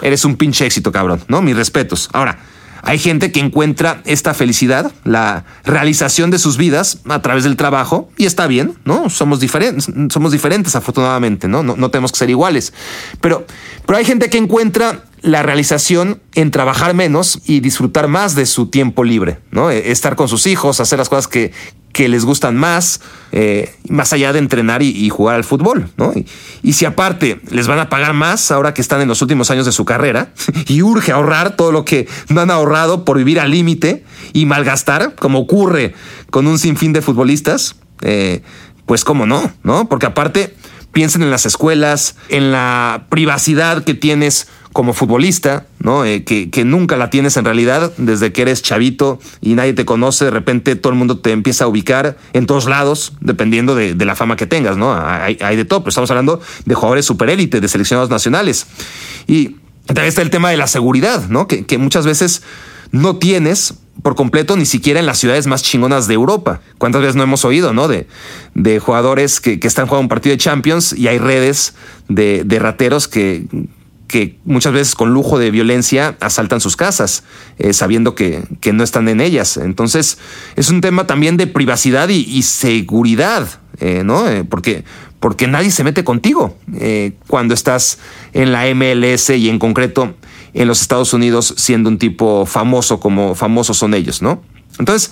Eres un pinche éxito, cabrón, ¿no? Mis respetos. Ahora, hay gente que encuentra esta felicidad, la realización de sus vidas a través del trabajo y está bien, ¿no? Somos diferentes, somos diferentes afortunadamente, ¿no? ¿no? Tenemos que ser iguales. Pero, pero hay gente que encuentra la realización en trabajar menos y disfrutar más de su tiempo libre, ¿no? E, estar con sus hijos, hacer las cosas que, que les gustan más, eh, más allá de entrenar y, jugar al fútbol, ¿no? Y, si aparte les van a pagar más ahora que están en los últimos años de su carrera y urge ahorrar todo lo que no han ahorrado por vivir al límite y malgastar, como ocurre con un sinfín de futbolistas, eh, pues cómo no, ¿no? Porque aparte piensen en las escuelas, en la privacidad que tienes como futbolista, ¿no? Eh, que, nunca la tienes en realidad desde que eres chavito y nadie te conoce, de repente todo el mundo te empieza a ubicar en todos lados, dependiendo de, la fama que tengas, ¿no? Hay, de todo, pero estamos hablando de jugadores superélite, de seleccionados nacionales. Y también está el tema de la seguridad, ¿no? Que, muchas veces no tienes por completo ni siquiera en las ciudades más chingonas de Europa. ¿Cuántas veces no hemos oído, no? De, de jugadores que, están jugando un partido de Champions y hay redes de, de rateros que, que muchas veces con lujo de violencia asaltan sus casas, eh, sabiendo que, que, no están en ellas. Entonces, es un tema también de privacidad y, seguridad, eh, ¿no? Eh, porque, porque nadie se mete contigo cuando estás en la MLS y en concreto en los Estados Unidos siendo un tipo famoso como famosos son ellos, ¿no? Entonces,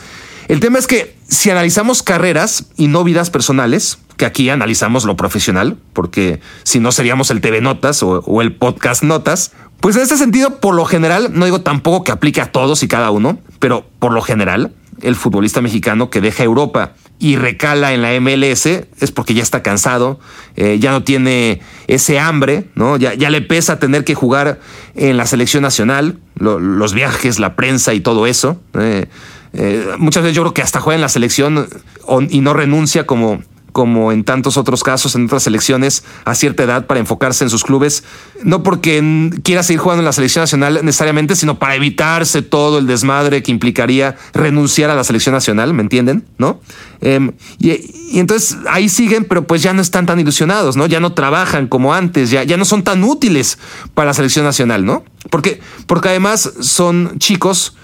el tema es que si analizamos carreras y no vidas personales, que aquí analizamos lo profesional, porque si no seríamos el TV Notas o, el podcast Notas, pues en este sentido, por lo general, no digo tampoco que aplique a todos y cada uno, pero por lo general, el futbolista mexicano que deja Europa y recala en la MLS es porque ya está cansado, eh, ya no tiene ese hambre, ¿no? Ya, le pesa tener que jugar en la selección nacional, los viajes, la prensa y todo eso. Eh, eh, muchas veces yo creo que hasta juega en la selección y no renuncia como, como en tantos otros casos, en otras selecciones, a cierta edad para enfocarse en sus clubes, no porque quiera seguir jugando en la selección nacional necesariamente, sino para evitarse todo el desmadre que implicaría renunciar a la selección nacional, ¿me entienden? ¿No? Em, y, entonces ahí siguen, pero pues ya no están tan ilusionados, ¿no? Ya no trabajan como antes, ya, ya no son tan útiles para la selección nacional, ¿no? Porque, porque además son chicos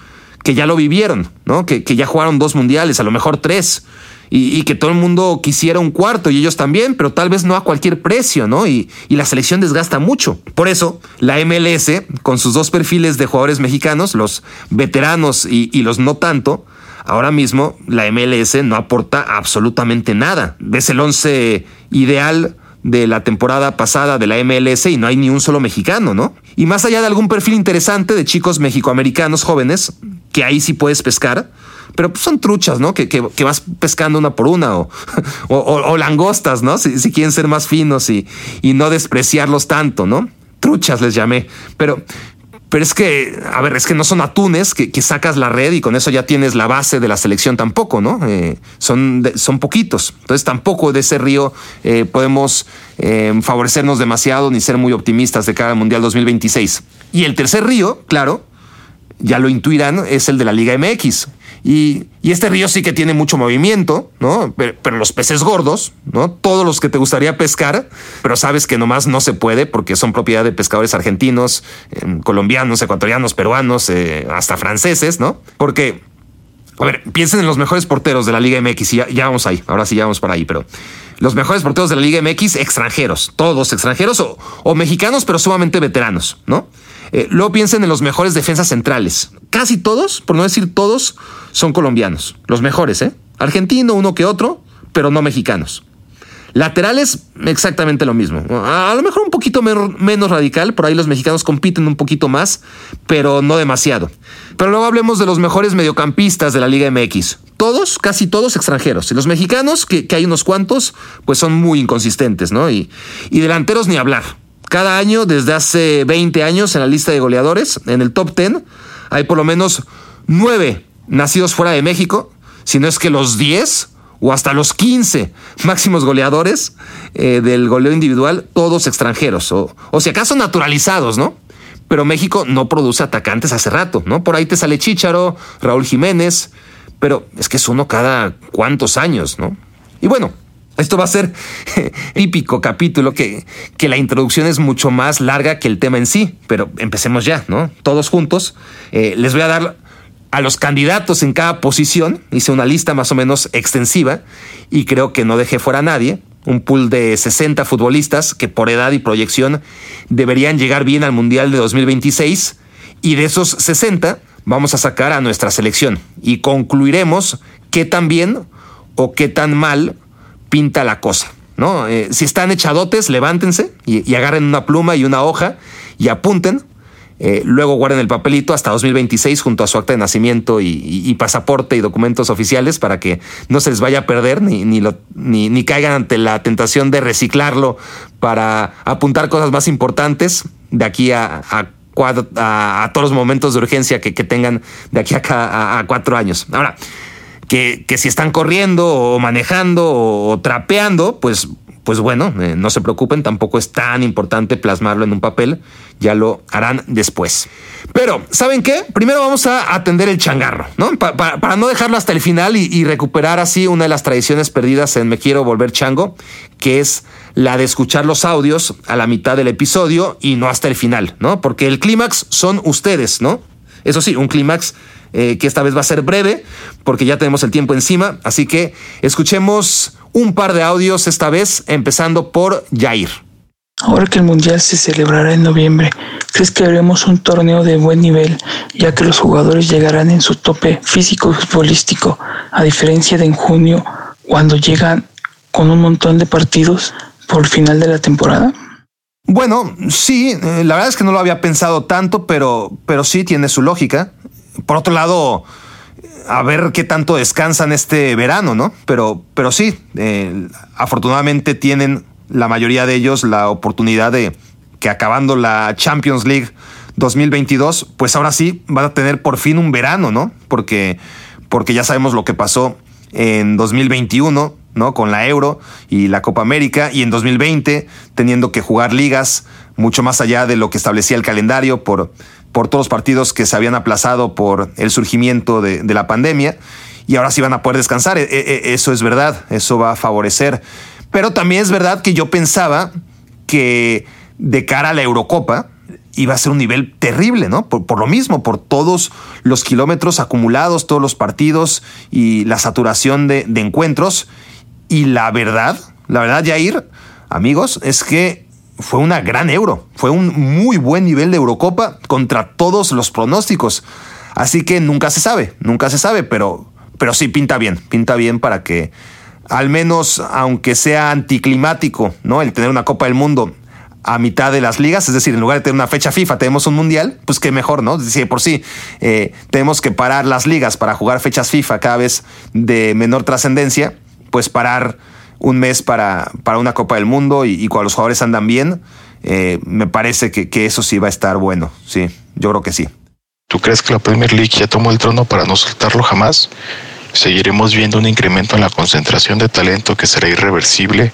que ya lo vivieron, ¿no? Que, ya jugaron dos mundiales, a lo mejor tres, y, que todo el mundo quisiera un cuarto y ellos también, pero tal vez no a cualquier precio, ¿no? Y, la selección desgasta mucho. Por eso, la MLS, con sus dos perfiles de jugadores mexicanos, los veteranos y, y los no tanto, ahora mismo la MLS no aporta absolutamente nada. Ves el once ideal de la temporada pasada de la MLS y no hay ni un solo mexicano, ¿no? Y más allá de algún perfil interesante de chicos mexicoamericanos jóvenes, que ahí sí puedes pescar, pero pues son truchas, ¿no? Que, que, vas pescando una por una o, o, langostas, ¿no? Si, quieren ser más finos y, y no despreciarlos tanto, ¿no? Truchas les llamé, pero, Pero es que, a ver, es que no son atunes que, sacas la red y con eso ya tienes la base de la selección tampoco, ¿no? Eh, son, son poquitos. Entonces tampoco de ese río eh, podemos eh, favorecernos demasiado ni ser muy optimistas de cara al Mundial 2026. Y el tercer río, claro, ya lo intuirán, es el de la Liga MX. Y, este río sí que tiene mucho movimiento, ¿no? Pero, los peces gordos, ¿no? Todos los que te gustaría pescar, pero sabes que nomás no se puede porque son propiedad de pescadores argentinos, em, colombianos, ecuatorianos, peruanos, eh, hasta franceses, ¿no? Porque, a ver, piensen en los mejores porteros de la Liga MX y ya, vamos ahí, ahora sí ya vamos para ahí, pero los mejores porteros de la Liga MX extranjeros, todos extranjeros o, o mexicanos, pero sumamente veteranos, ¿no? Eh, luego piensen en los mejores defensas centrales. Casi todos, por no decir todos, son colombianos. Los mejores, ¿eh? Argentino, uno que otro, pero no mexicanos. Laterales, exactamente lo mismo. A lo mejor un poquito menos radical, por ahí los mexicanos compiten un poquito más, pero no demasiado. Pero luego hablemos de los mejores mediocampistas de la Liga MX. Todos, casi todos extranjeros. Y los mexicanos, que, hay unos cuantos, pues son muy inconsistentes, ¿no? Y, y delanteros ni hablar. Cada año, desde hace 20 años, en la lista de goleadores, en el top 10, hay por lo menos 9 nacidos fuera de México, si no es que los 10 o hasta los 15 máximos goleadores eh, del goleo individual, todos extranjeros, o, o si acaso naturalizados, ¿no? Pero México no produce atacantes hace rato, ¿no? Por ahí te sale Chícharo, Raúl Jiménez, pero es que es uno cada cuántos años, ¿no? Y bueno, esto va a ser típico capítulo que, que la introducción es mucho más larga que el tema en sí, pero empecemos ya, ¿no? Todos juntos. Eh, les voy a dar a los candidatos en cada posición. Hice una lista más o menos extensiva y creo que no dejé fuera a nadie. Un pool de 60 futbolistas que por edad y proyección deberían llegar bien al Mundial de 2026. Y de esos 60 vamos a sacar a nuestra selección y concluiremos qué tan bien o qué tan mal pinta la cosa. ¿no? Eh, si están echadotes, levántense y, agarren una pluma y una hoja y apunten. Eh, luego guarden el papelito hasta 2026 junto a su acta de nacimiento y, pasaporte y documentos oficiales para que no se les vaya a perder ni, ni, caigan ante la tentación de reciclarlo para apuntar cosas más importantes de aquí a, a, todos los momentos de urgencia que, tengan de aquí a, a cuatro años. Ahora, que, si están corriendo o manejando o, trapeando, pues, pues bueno, eh, no se preocupen, tampoco es tan importante plasmarlo en un papel, ya lo harán después. Pero, ¿saben qué? Primero vamos a atender el changarro, ¿no? para no dejarlo hasta el final y, y, recuperar así una de las tradiciones perdidas en Me Quiero Volver Chango, que es la de escuchar los audios a la mitad del episodio y no hasta el final, ¿no? Porque el clímax son ustedes, ¿no? Eso sí, un clímax eh, que esta vez va a ser breve porque ya tenemos el tiempo encima. Así que escuchemos un par de audios esta vez, empezando por Jair. Ahora que el Mundial se celebrará en noviembre, ¿crees que haremos un torneo de buen nivel, ya que los jugadores llegarán en su tope físico y futbolístico, a diferencia de en junio, cuando llegan con un montón de partidos por el final de la temporada? Bueno, sí, eh, la verdad es que no lo había pensado tanto, pero, pero sí tiene su lógica por otro lado, a ver qué tanto descansan este verano, ¿no? Pero, pero sí, eh, afortunadamente tienen la mayoría de ellos la oportunidad de que acabando la Champions League 2022, pues ahora sí van a tener por fin un verano, ¿no? Porque, porque ya sabemos lo que pasó en 2021, ¿no? Con la Euro y la Copa América, y en 2020 teniendo que jugar ligas mucho más allá de lo que establecía el calendario por por todos los partidos que se habían aplazado por el surgimiento de, la pandemia y ahora sí van a poder descansar. E, e, e, eso es verdad, eso va a favorecer. Pero también es verdad que yo pensaba que de cara a la Eurocopa iba a ser un nivel terrible, ¿no? Por, lo mismo, por todos los kilómetros acumulados, todos los partidos y la saturación de, encuentros. Y la verdad, la verdad, Jair, amigos, es que fue una gran euro. Fue un muy buen nivel de Eurocopa contra todos los pronósticos. Así que nunca se sabe, nunca se sabe, pero, pero sí pinta bien, pinta bien para que al menos, aunque sea anticlimático, ¿no? El tener una Copa del Mundo a mitad de las ligas, es decir, en lugar de tener una fecha FIFA, tenemos un mundial, pues qué mejor, ¿no? Si por sí eh, tenemos que parar las ligas para jugar fechas FIFA cada vez de menor trascendencia, pues parar un mes para, para una Copa del Mundo y, cuando los jugadores andan bien, eh, me parece que, que, eso sí va a estar bueno, sí. yo creo que sí. ¿Tú crees que la Premier League ya tomó el trono para no soltarlo jamás? Seguiremos viendo un incremento en la concentración de talento que será irreversible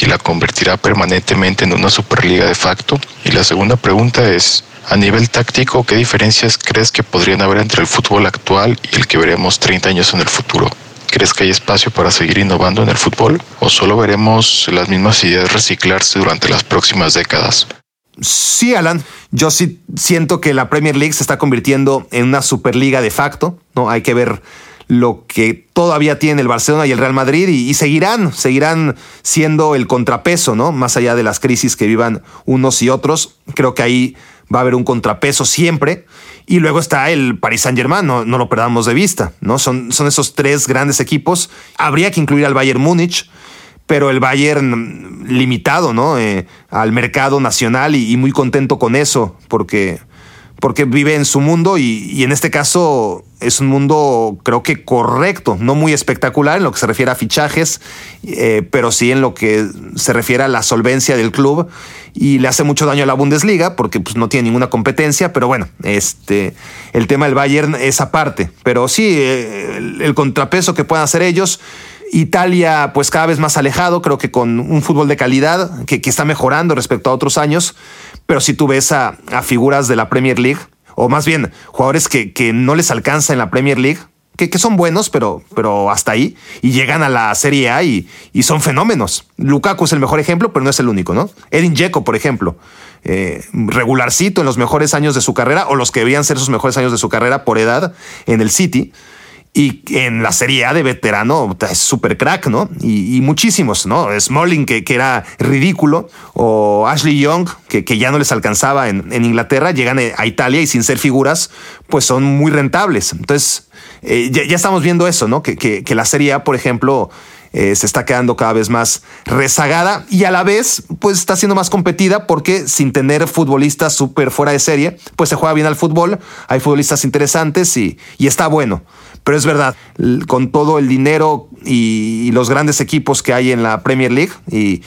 y la convertirá permanentemente en una Superliga de facto. Y la segunda pregunta es, a nivel táctico, ¿qué diferencias crees que podrían haber entre el fútbol actual y el que veremos 30 años en el futuro? ¿Crees que hay espacio para seguir innovando en el fútbol o solo veremos las mismas ideas reciclarse durante las próximas décadas? Sí, Alan, yo sí siento que la Premier League se está convirtiendo en una superliga de facto, ¿no? Hay que ver lo que todavía tiene el Barcelona y el Real Madrid y, seguirán, seguirán siendo el contrapeso, ¿no? Más allá de las crisis que vivan unos y otros, creo que ahí va a haber un contrapeso siempre. Y luego está el Paris Saint Germain, no, lo perdamos de vista, ¿no? Son, son esos tres grandes equipos. Habría que incluir al Bayern Múnich, pero el Bayern limitado, ¿no? Eh, al mercado nacional y muy contento con eso, porque porque vive en su mundo y, en este caso es un mundo creo que correcto, no muy espectacular en lo que se refiere a fichajes, eh, pero sí en lo que se refiere a la solvencia del club y le hace mucho daño a la Bundesliga porque pues, no tiene ninguna competencia, pero bueno, este, el tema del Bayern es aparte, pero sí, eh, el, contrapeso que puedan hacer ellos. Italia, pues cada vez más alejado, creo que con un fútbol de calidad que, que está mejorando respecto a otros años, pero si tú ves a, figuras de la Premier League, o más bien jugadores que, que no les alcanza en la Premier League, que, que, son buenos, pero, pero hasta ahí, y llegan a la Serie A y, y, son fenómenos. Lukaku es el mejor ejemplo, pero no es el único, ¿no? Edin Dzeko, por ejemplo, eh, regularcito en los mejores años de su carrera, o los que debían ser sus mejores años de su carrera por edad en el City, y en la Serie A de veterano es súper crack, ¿no? Y, muchísimos, ¿no? Smalling, que, que, era ridículo, o Ashley Young, que, que ya no les alcanzaba en, en, Inglaterra, llegan a Italia y sin ser figuras, pues son muy rentables. Entonces, eh, ya, estamos viendo eso, ¿no? Que, que la Serie A, por ejemplo, eh, se está quedando cada vez más rezagada y a la vez pues está siendo más competida porque sin tener futbolistas súper fuera de serie, pues se juega bien al fútbol, hay futbolistas interesantes y, y está bueno. Pero es verdad, con todo el dinero y, los grandes equipos que hay en la Premier League y,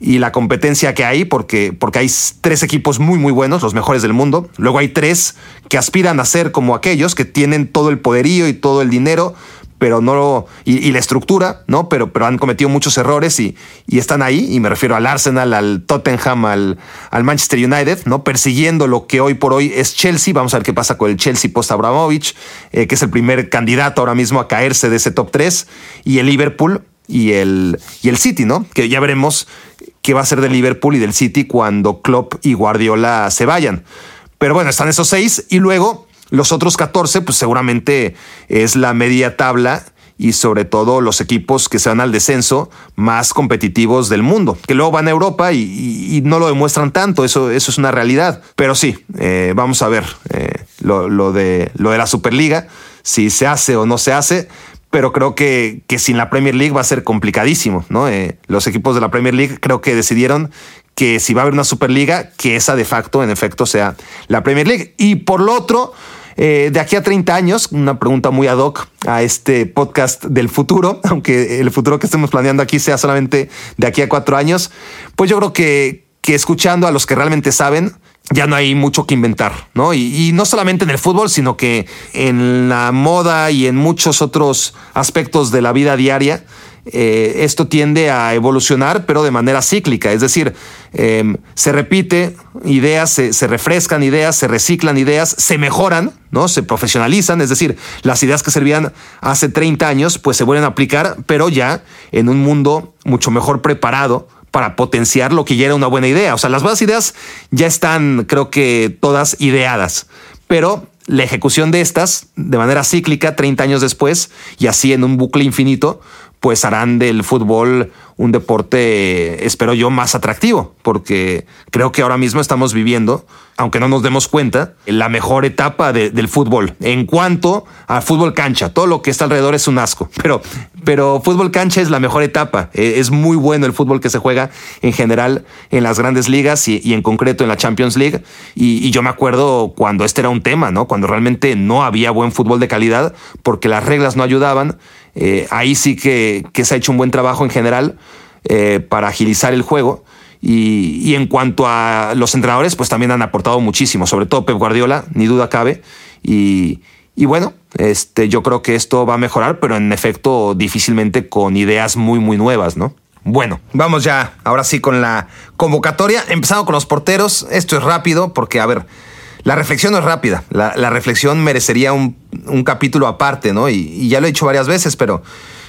la competencia que hay, porque, porque hay tres equipos muy, muy buenos, los mejores del mundo. Luego hay tres que aspiran a ser como aquellos, que tienen todo el poderío y todo el dinero, pero no y, la estructura, ¿no? Pero, pero han cometido muchos errores y, y, están ahí. Y me refiero al Arsenal, al Tottenham, al, al, Manchester United, ¿no? Persiguiendo lo que hoy por hoy es Chelsea. Vamos a ver qué pasa con el Chelsea post Abramovich, eh, que es el primer candidato ahora mismo a caerse de ese top 3, y el Liverpool y el, y el City, ¿no? Que ya veremos qué va a ser del Liverpool y del City cuando Klopp y Guardiola se vayan. Pero bueno, están esos seis y luego los otros 14, pues seguramente es la media tabla y sobre todo los equipos que se van al descenso más competitivos del mundo, que luego van a Europa y, no lo demuestran tanto, eso, eso es una realidad. Pero sí, eh, vamos a ver eh, lo, de, lo de la Superliga, si se hace o no se hace, pero creo que, que sin la Premier League va a ser complicadísimo, ¿no? Eh, los equipos de la Premier League creo que decidieron que si va a haber una Superliga, que esa de facto, en efecto, sea la Premier League. Y por lo otro, eh, de aquí a 30 años, una pregunta muy ad hoc a este podcast del futuro, aunque el futuro que estemos planeando aquí sea solamente de aquí a cuatro años, pues yo creo que, que escuchando a los que realmente saben, ya no hay mucho que inventar, ¿no? Y, y, no solamente en el fútbol, sino que en la moda y en muchos otros aspectos de la vida diaria, eh, esto tiende a evolucionar, pero de manera cíclica. Es decir, em, se repite ideas, se, refrescan ideas, se reciclan ideas, se mejoran, ¿no? Se profesionalizan. Es decir, las ideas que servían hace 30 años, pues se vuelven a aplicar, pero ya en un mundo mucho mejor preparado para potenciar lo que ya era una buena idea. O sea, las buenas ideas ya están, creo que todas ideadas, pero la ejecución de estas de manera cíclica 30 años después y así en un bucle infinito, pues harán del fútbol un deporte, espero yo, más atractivo, porque creo que ahora mismo estamos viviendo, aunque no nos demos cuenta, la mejor etapa del fútbol. En cuanto a fútbol cancha, todo lo que está alrededor es un asco, pero, pero fútbol cancha es la mejor etapa. E, es muy bueno el fútbol que se juega en general en las grandes ligas y, en concreto en la Champions League. Y, y, yo me acuerdo cuando este era un tema, ¿no? Cuando realmente no había buen fútbol de calidad porque las reglas no ayudaban eh, ahí sí que, se ha hecho un buen trabajo en general eh, para agilizar el juego Y, en cuanto a los entrenadores, pues también han aportado muchísimo, sobre todo Pep Guardiola, ni duda cabe. Y, bueno, este, yo creo que esto va a mejorar, pero en efecto difícilmente con ideas muy, muy nuevas, ¿no? Bueno, vamos ya, ahora sí con la convocatoria. Empezando con los porteros, esto es rápido porque, a ver, la reflexión no es rápida. La reflexión merecería un, un, capítulo aparte, ¿no? Y, ya lo he dicho varias veces, pero,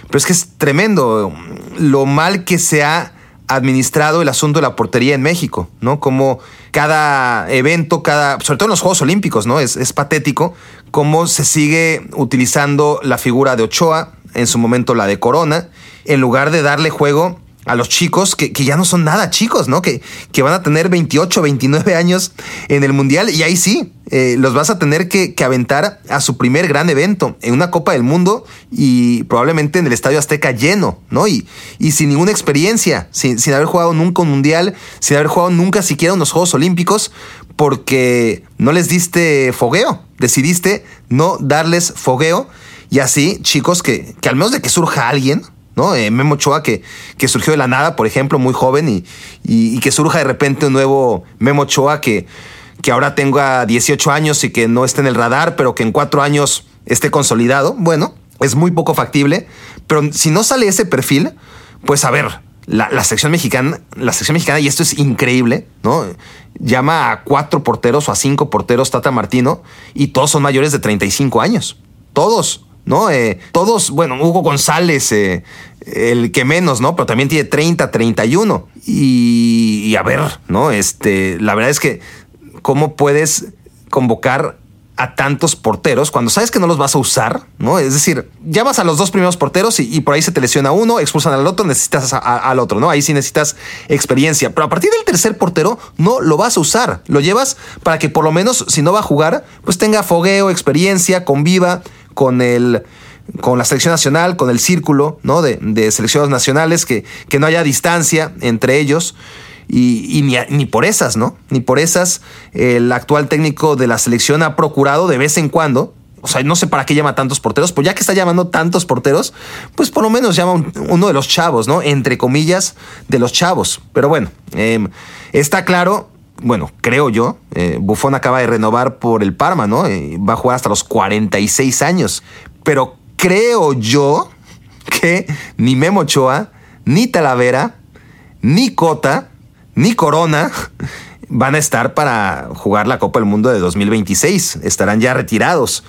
pero es que es tremendo lo mal que se ha administrado el asunto de la portería en México, ¿no? Como cada evento, cada, sobre todo en los Juegos Olímpicos, ¿no? Es, es patético cómo se sigue utilizando la figura de Ochoa, en su momento la de Corona, en lugar de darle juego a los chicos que, que, ya no son nada chicos, ¿no? Que, que, van a tener 28, 29 años en el Mundial y ahí sí, eh, los vas a tener que, que, aventar a su primer gran evento en una Copa del Mundo y probablemente en el Estadio Azteca lleno, ¿no? Y, y sin ninguna experiencia, sin, sin haber jugado nunca un Mundial, sin haber jugado nunca siquiera unos Juegos Olímpicos, porque no les diste fogueo, decidiste no darles fogueo y así chicos que, que al menos de que surja alguien, ¿no? Eh, Memo Ochoa, que, que, surgió de la nada, por ejemplo, muy joven, y, y, que surja de repente un nuevo Memo Ochoa que, que ahora tenga 18 años y que no esté en el radar, pero que en cuatro años esté consolidado. Bueno, es muy poco factible, pero si no sale ese perfil, pues a ver, la, la sección mexicana, la sección mexicana, y esto es increíble, ¿no? Llama a cuatro porteros o a cinco porteros Tata Martino y todos son mayores de 35 años. Todos. ¿no? Eh, todos, bueno, Hugo González, eh, el que menos, ¿no? Pero también tiene 30, 31. Y, y, a ver, ¿no? Este, la verdad es que, ¿cómo puedes convocar a tantos porteros cuando sabes que no los vas a usar, ¿no? Es decir, llamas a los dos primeros porteros y, por ahí se te lesiona uno, expulsan al otro, necesitas al otro, ¿no? Ahí sí necesitas experiencia. Pero a partir del tercer portero no lo vas a usar. Lo llevas para que por lo menos, si no va a jugar, pues tenga fogueo, experiencia, conviva con el con la selección nacional, con el círculo ¿no? de, de selecciones nacionales, que, que, no haya distancia entre ellos. Y, ni, ni, por esas, ¿no? Ni por esas el actual técnico de la selección ha procurado de vez en cuando, o sea, no sé para qué llama tantos porteros, pero ya que está llamando tantos porteros, pues por lo menos llama un, uno de los chavos, ¿no? Entre comillas, de los chavos. Pero bueno, eh, está claro bueno, creo yo, eh, Buffon acaba de renovar por el Parma, ¿no? Eh, va a jugar hasta los 46 años. Pero creo yo que ni Memo Ochoa, ni Talavera, ni Cota, ni Corona van a estar para jugar la Copa del Mundo de 2026. Estarán ya retirados.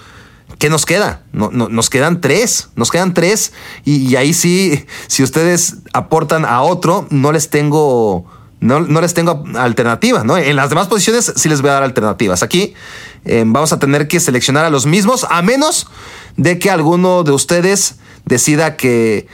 ¿Qué nos queda? No, no, nos quedan tres, nos quedan tres y, y ahí sí, si ustedes aportan a otro, no les tengo no, no, les tengo alternativas, ¿no? En las demás posiciones sí les voy a dar alternativas. Aquí eh, vamos a tener que seleccionar a los mismos, a menos de que alguno de ustedes decida que,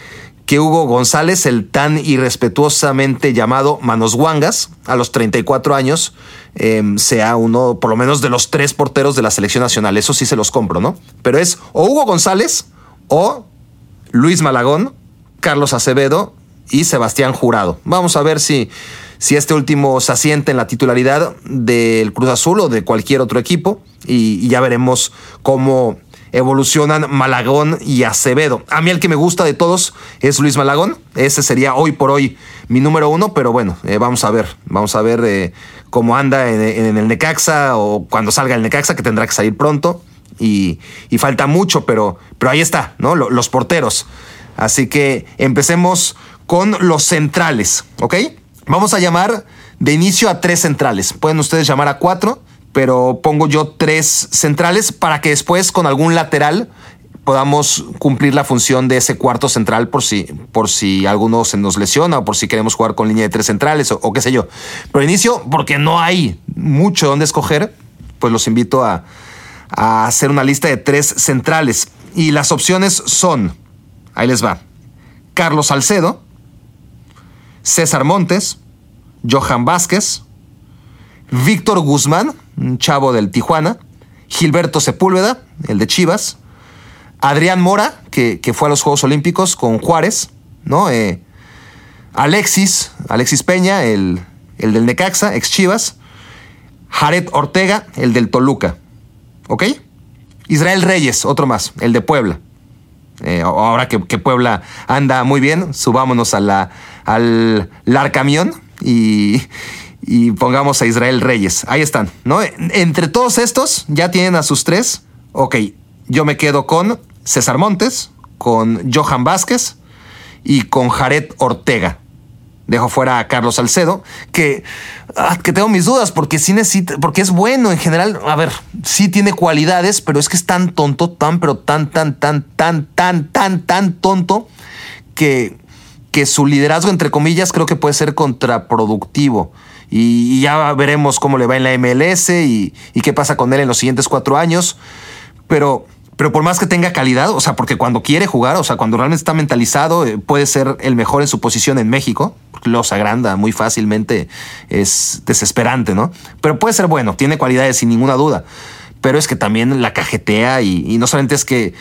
que Hugo González, el tan irrespetuosamente llamado Manos Guangas, a los 34 años, eh, sea uno, por lo menos, de los tres porteros de la selección nacional. Eso sí se los compro, ¿no? Pero es o Hugo González o Luis Malagón, Carlos Acevedo y Sebastián Jurado. Vamos a ver si si este último se asiente en la titularidad del Cruz Azul o de cualquier otro equipo y, ya veremos cómo evolucionan Malagón y Acevedo. A mí el que me gusta de todos es Luis Malagón. Ese sería hoy por hoy mi número uno, pero bueno, eh, vamos a ver. Vamos a ver eh, cómo anda en, en, el Necaxa o cuando salga el Necaxa, que tendrá que salir pronto. Y, y falta mucho, pero, pero ahí está, ¿no? Los porteros. Así que empecemos con los centrales, ¿ok? Vamos a llamar de inicio a tres centrales. Pueden ustedes llamar a cuatro, pero pongo yo tres centrales para que después con algún lateral podamos cumplir la función de ese cuarto central por si, por si alguno se nos lesiona o por si queremos jugar con línea de tres centrales o, qué sé yo. Pero inicio, porque no hay mucho donde escoger, pues los invito a, a hacer una lista de tres centrales. Y las opciones son, ahí les va, Carlos Salcedo, César Montes, Johan Vázquez, Víctor Guzmán, un chavo del Tijuana, Gilberto Sepúlveda, el de Chivas, Adrián Mora, que, que fue a los Juegos Olímpicos con Juárez, ¿no? Eh, Alexis, Alexis Peña, el, el del Necaxa, ex Chivas, Jared Ortega, el del Toluca, ¿ok? Israel Reyes, otro más, el de Puebla. Eh, ahora que, Puebla anda muy bien, subámonos al Larcamión y, y pongamos a Israel Reyes. Ahí están, ¿no? Entre todos estos, ya tienen a sus tres. Ok, yo me quedo con César Montes, con Johan Vázquez y con Jared Ortega. Dejo fuera a Carlos Salcedo, que, ah, que tengo mis dudas, porque sí porque es bueno en general. A ver, sí tiene cualidades, pero es que es tan tonto, tan, pero tan, tan, tan, tan, tan, tan, tan tonto, que, que su liderazgo, entre comillas, creo que puede ser contraproductivo. Y, ya veremos cómo le va en la MLS y qué pasa con él en los siguientes cuatro años. Pero pero por más que tenga calidad, o sea, porque cuando quiere jugar, o sea, cuando realmente está mentalizado, eh, puede ser el mejor en su posición en México, los agranda muy fácilmente, es desesperante, ¿no? Pero puede ser bueno, tiene cualidades sin ninguna duda pero es que también la cajetea y, no solamente es que,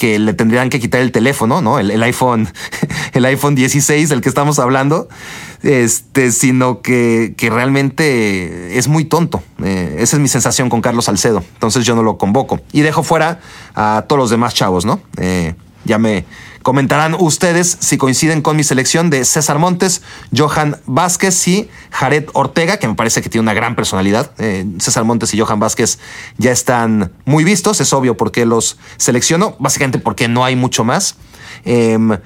le tendrían que quitar el teléfono, ¿no? El, iPhone, el iPhone 16 del que estamos hablando, este, sino que, que realmente es muy tonto. Eh, esa es mi sensación con Carlos Salcedo. Entonces yo no lo convoco y dejo fuera a todos los demás chavos, ¿no? Eh, ya me, Comentarán ustedes si coinciden con mi selección de César Montes, Johan Vázquez y Jared Ortega, que me parece que tiene una gran personalidad. Eh, César Montes y Johan Vázquez ya están muy vistos, es obvio por qué los selecciono, básicamente porque no hay mucho más. Em,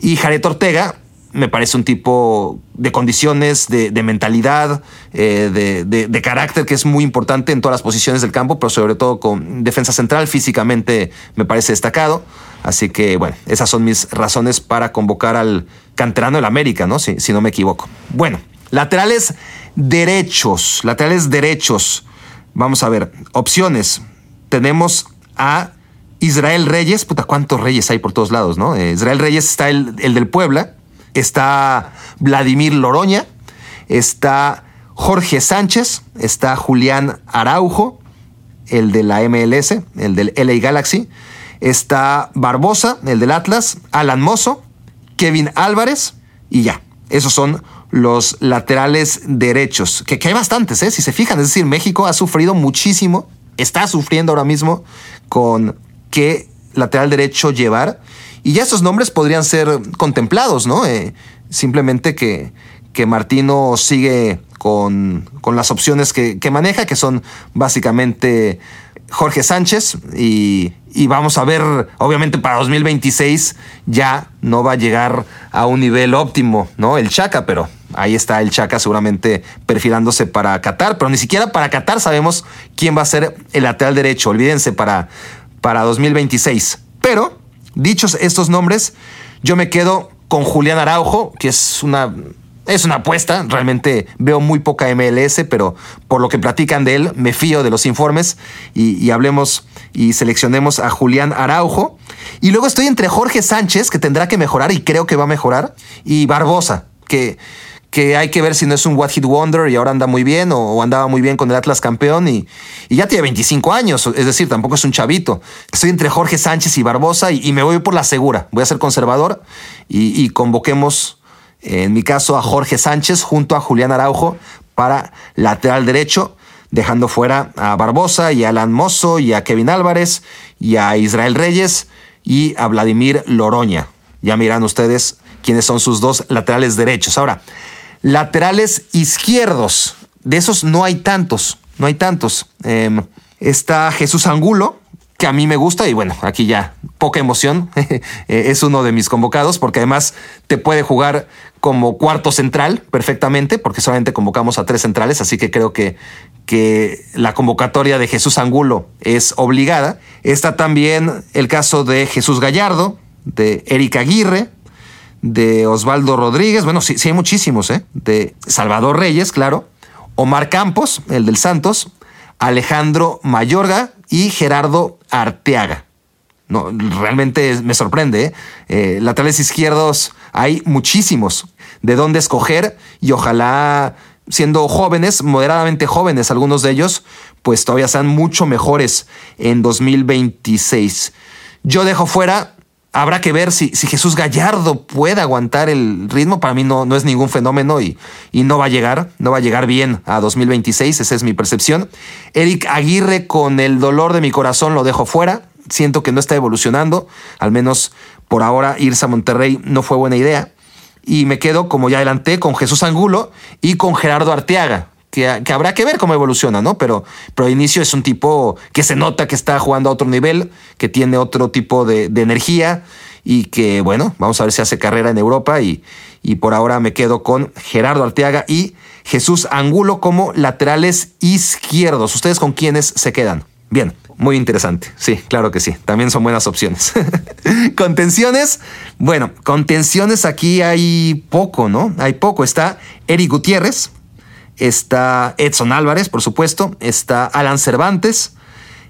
y Jared Ortega, me parece un tipo de condiciones, de, mentalidad, eh, de, carácter que es muy importante en todas las posiciones del campo, pero sobre todo con defensa central, físicamente me parece destacado. Así que, bueno, esas son mis razones para convocar al canterano del América, ¿no? Si, si no me equivoco. Bueno, laterales derechos, laterales derechos. Vamos a ver, opciones. Tenemos a Israel Reyes, puta, cuántos reyes hay por todos lados, ¿no? Eh, Israel Reyes está el, el del Puebla, está Vladimir Loroña, está Jorge Sánchez, está Julián Araujo, el de la MLS, el del LA Galaxy, está Barbosa, el del Atlas, Alan Mozo, Kevin Álvarez y ya. Esos son los laterales derechos, que, hay bastantes, ¿eh? si se fijan. Es decir, México ha sufrido muchísimo, está sufriendo ahora mismo con qué lateral derecho llevar. Y ya esos nombres podrían ser contemplados, ¿no? Eh, simplemente que, que Martino sigue con, con las opciones que, que, maneja, que son básicamente Jorge Sánchez y, vamos a ver, obviamente para 2026 ya no va a llegar a un nivel óptimo, ¿no? El Chaca, pero ahí está el Chaca seguramente perfilándose para Qatar, pero ni siquiera para Qatar sabemos quién va a ser el lateral derecho, olvídense para, para 2026. Pero, dichos estos nombres, yo me quedo con Julián Araujo, que es una es una apuesta, realmente veo muy poca MLS, pero por lo que platican de él, me fío de los informes y, hablemos y seleccionemos a Julián Araujo. Y luego estoy entre Jorge Sánchez, que tendrá que mejorar y creo que va a mejorar, y Barbosa, que, que hay que ver si no es un What Hit Wonder y ahora anda muy bien o, andaba muy bien con el Atlas campeón y, ya tiene 25 años, es decir, tampoco es un chavito. Estoy entre Jorge Sánchez y Barbosa y, me voy por la segura, voy a ser conservador y, y convoquemos en mi caso a Jorge Sánchez junto a Julián Araujo para lateral derecho, dejando fuera a Barbosa y a Alan Mozo y a Kevin Álvarez y a Israel Reyes y a Vladimir Loroña. Ya miran ustedes quiénes son sus dos laterales derechos. Ahora, laterales izquierdos, de esos no hay tantos, no hay tantos. Em, está Jesús Angulo, que a mí me gusta y bueno, aquí ya poca emoción, es uno de mis convocados porque además te puede jugar como cuarto central perfectamente porque solamente convocamos a tres centrales, así que creo que, que la convocatoria de Jesús Angulo es obligada. Está también el caso de Jesús Gallardo, de Erika Aguirre, de Osvaldo Rodríguez, bueno, sí, sí hay muchísimos, ¿eh? de Salvador Reyes, claro, Omar Campos, el del Santos, Alejandro Mayorga y Gerardo Arteaga. No, realmente me sorprende. ¿eh? eh laterales izquierdos hay muchísimos de dónde escoger y ojalá siendo jóvenes, moderadamente jóvenes algunos de ellos, pues todavía sean mucho mejores en 2026. Yo dejo fuera habrá que ver si, si, Jesús Gallardo puede aguantar el ritmo. Para mí no, no es ningún fenómeno y, y, no va a llegar, no va a llegar bien a 2026, esa es mi percepción. Eric Aguirre con el dolor de mi corazón lo dejo fuera. Siento que no está evolucionando, al menos por ahora irse a Monterrey no fue buena idea. y me quedo, como ya adelanté, con Jesús Angulo y con Gerardo Arteaga. Que, habrá que ver cómo evoluciona, ¿no? Pero, pero inicio es un tipo que se nota que está jugando a otro nivel, que tiene otro tipo de, de energía y que, bueno, vamos a ver si hace carrera en Europa y, y por ahora me quedo con Gerardo Arteaga y Jesús Angulo como laterales izquierdos. ¿Ustedes con quiénes se quedan? Bien, muy interesante. Sí, claro que sí. También son buenas opciones. contenciones. Bueno, contenciones aquí hay poco, ¿no? Hay poco. Está Eric Gutiérrez. Está Edson Álvarez, por supuesto. Está Alan Cervantes.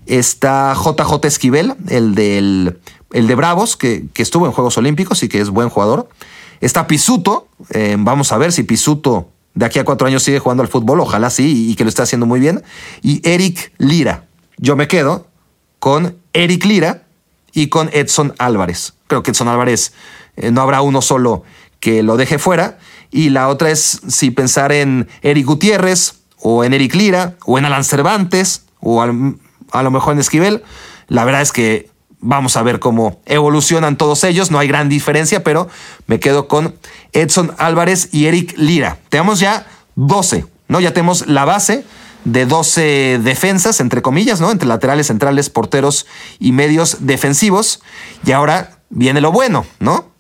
Está JJ Esquivel, el, del, el de Bravos, que, estuvo en Juegos Olímpicos y que es buen jugador. Está Pisuto. Eh, vamos a ver si Pisuto de aquí a cuatro años sigue jugando al fútbol. Ojalá sí y que lo esté haciendo muy bien. Y Eric Lira yo me quedo con Eric Lira y con Edson Álvarez. Creo que Edson Álvarez eh, no habrá uno solo que lo deje fuera. Y la otra es si pensar en Eric Gutiérrez o en Eric Lira o en Alan Cervantes o a lo mejor en Esquivel. La verdad es que vamos a ver cómo evolucionan todos ellos. No hay gran diferencia, pero me quedo con Edson Álvarez y Eric Lira. Tenemos ya 12, ¿no? Ya tenemos la base de 12 defensas, entre comillas, ¿no? Entre laterales, centrales, porteros y medios defensivos. Y ahora viene lo bueno, ¿no?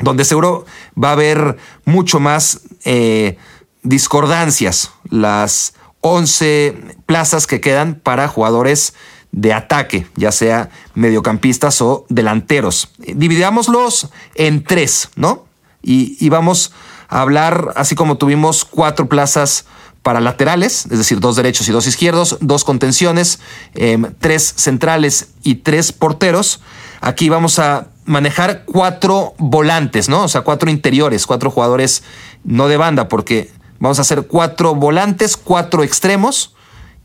Donde seguro va a haber mucho más eh, discordancias. Las 11 plazas que quedan para jugadores de ataque, ya sea mediocampistas o delanteros. Dividámoslos en tres, ¿no? Y, vamos a hablar, así como tuvimos cuatro plazas para laterales, es decir, dos derechos y dos izquierdos, dos contenciones, em, tres centrales y tres porteros. Aquí vamos a manejar cuatro volantes, ¿no? O sea, cuatro interiores, cuatro jugadores no de banda, porque vamos a hacer cuatro volantes, cuatro extremos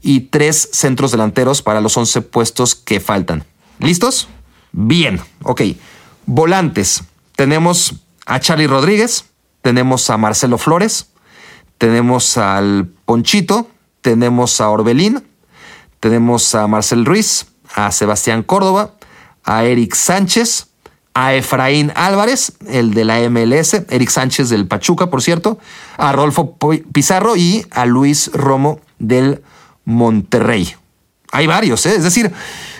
y tres centros delanteros para los 11 puestos que faltan. ¿Listos? Bien, ok. Volantes. Tenemos a Charlie Rodríguez, tenemos a Marcelo Flores, tenemos al Ponchito, tenemos a Orbelín, tenemos a Marcel Ruiz, a Sebastián Córdoba, a Eric Sánchez, a Efraín Álvarez, el de la MLS, Eric Sánchez del Pachuca, por cierto, a Rolfo Pizarro y a Luis Romo del Monterrey. Hay varios, ¿eh? es decir,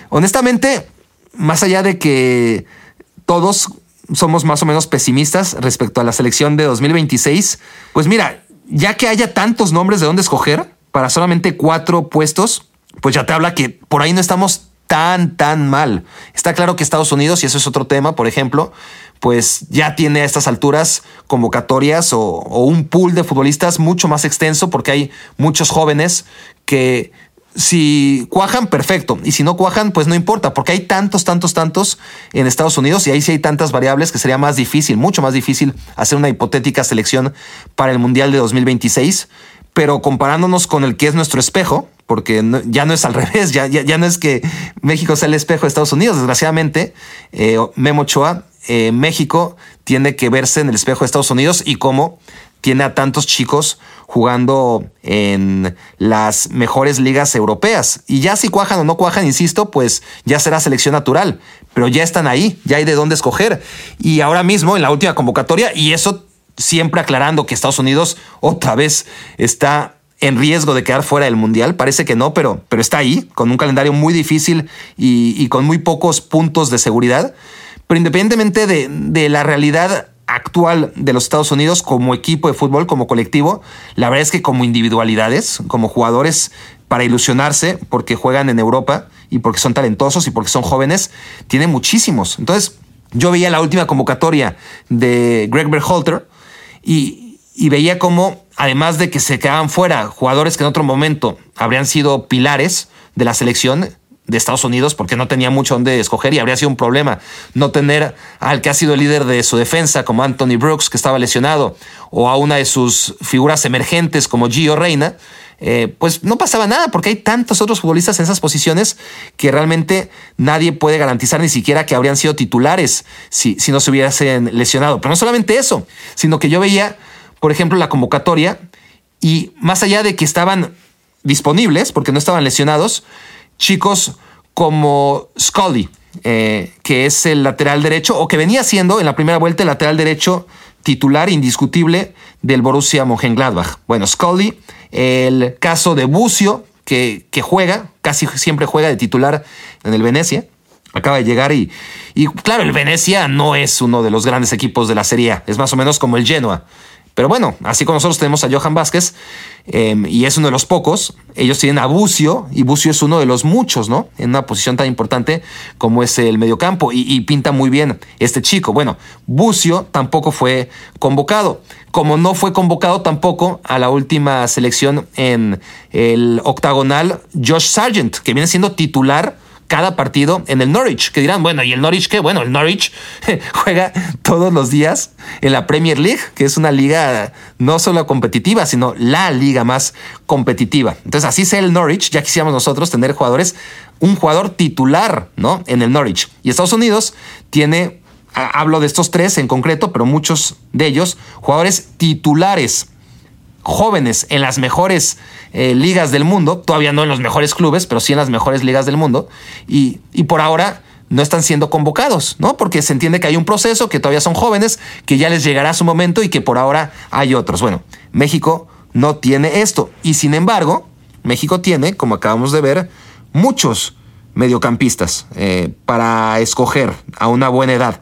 honestamente, más allá de que todos somos más o menos pesimistas respecto a la selección de 2026, pues mira, ya que haya tantos nombres de dónde escoger para solamente cuatro puestos, pues ya te habla que por ahí no estamos tan, tan mal. Está claro que Estados Unidos, y eso es otro tema, por ejemplo, pues ya tiene a estas alturas convocatorias o, o un pool de futbolistas mucho más extenso porque hay muchos jóvenes que si cuajan, perfecto. Y si no cuajan, pues no importa, porque hay tantos, tantos, tantos en Estados Unidos y ahí sí hay tantas variables que sería más difícil, mucho más difícil hacer una hipotética selección para el Mundial de 2026. Pero comparándonos con el que es nuestro espejo, porque ya no es al revés, ya, ya, no es que México sea el espejo de Estados Unidos, desgraciadamente, eh, Memo Ochoa, eh, México tiene que verse en el espejo de Estados Unidos y cómo tiene a tantos chicos jugando en las mejores ligas europeas. Y ya si cuajan o no cuajan, insisto, pues ya será selección natural. Pero ya están ahí, ya hay de dónde escoger. Y ahora mismo, en la última convocatoria, y eso siempre aclarando que Estados Unidos otra vez está en riesgo de quedar fuera del Mundial. Parece que no, pero, pero está ahí, con un calendario muy difícil y, con muy pocos puntos de seguridad. Pero independientemente de, de la realidad actual de los Estados Unidos como equipo de fútbol, como colectivo, la verdad es que como individualidades, como jugadores para ilusionarse porque juegan en Europa y porque son talentosos y porque son jóvenes, tiene muchísimos. Entonces, yo veía la última convocatoria de Greg Berhalter y, veía como, además de que se quedaban fuera jugadores que en otro momento habrían sido pilares de la selección, de Estados Unidos porque no tenía mucho donde escoger y habría sido un problema no tener al que ha sido el líder de su defensa como Anthony Brooks que estaba lesionado o a una de sus figuras emergentes como Gio Reina, eh, pues no pasaba nada porque hay tantos otros futbolistas en esas posiciones que realmente nadie puede garantizar ni siquiera que habrían sido titulares si, si no se hubiesen lesionado. Pero no solamente eso, sino que yo veía, por ejemplo, la convocatoria y más allá de que estaban disponibles porque no estaban lesionados, chicos como Scully, eh, que es el lateral derecho, o que venía siendo en la primera vuelta el lateral derecho titular indiscutible del Borussia Mönchengladbach. Bueno, Scully, el caso de Bucio, que, juega, casi siempre juega de titular en el Venecia acaba de llegar y, y claro, el Venecia no es uno de los grandes equipos de la Serie A, es más o menos como el Genoa. Pero bueno, así como nosotros tenemos a Johan Vázquez, em, y es uno de los pocos, ellos tienen a Bucio, y Bucio es uno de los muchos, ¿no? En una posición tan importante como es el mediocampo, y, y pinta muy bien este chico. Bueno, Bucio tampoco fue convocado, como no fue convocado tampoco a la última selección en el octagonal Josh Sargent, que viene siendo titular cada partido en el Norwich, que dirán, bueno, ¿y el Norwich qué? Bueno, el Norwich juega todos los días en la Premier League, que es una liga no solo competitiva, sino la liga más competitiva. Entonces, así sea el Norwich, ya quisiéramos nosotros tener jugadores, un jugador titular, ¿no? En el Norwich. Y Estados Unidos tiene, hablo de estos tres en concreto, pero muchos de ellos, jugadores titulares jóvenes en las mejores eh, ligas del mundo, todavía no en los mejores clubes, pero sí en las mejores ligas del mundo, y, y, por ahora no están siendo convocados, ¿no? Porque se entiende que hay un proceso, que todavía son jóvenes, que ya les llegará su momento y que por ahora hay otros. Bueno, México no tiene esto, y sin embargo, México tiene, como acabamos de ver, muchos mediocampistas eh, para escoger a una buena edad.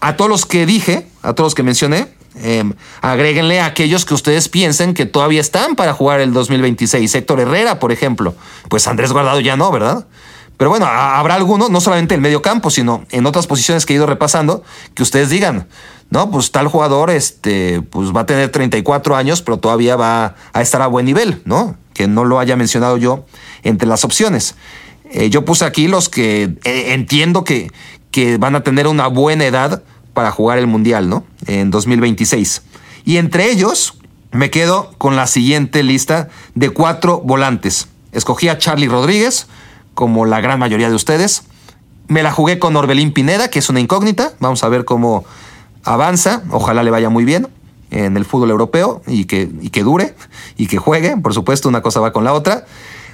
A todos los que dije, a todos los que mencioné, eh, agréguenle a aquellos que ustedes piensen que todavía están para jugar el 2026. Héctor Herrera, por ejemplo. Pues Andrés Guardado ya no, ¿verdad? Pero bueno, habrá alguno, no solamente en medio campo, sino en otras posiciones que he ido repasando, que ustedes digan, no, pues tal jugador este, pues va a tener 34 años, pero todavía va a estar a buen nivel, ¿no? Que no lo haya mencionado yo entre las opciones. Eh, yo puse aquí los que eh, entiendo que, que van a tener una buena edad para jugar el Mundial, ¿no? En 2026. Y entre ellos me quedo con la siguiente lista de cuatro volantes. Escogí a Charlie Rodríguez, como la gran mayoría de ustedes. Me la jugué con Orbelín Pineda, que es una incógnita. Vamos a ver cómo avanza. Ojalá le vaya muy bien en el fútbol europeo y que, y que dure y que juegue. Por supuesto, una cosa va con la otra.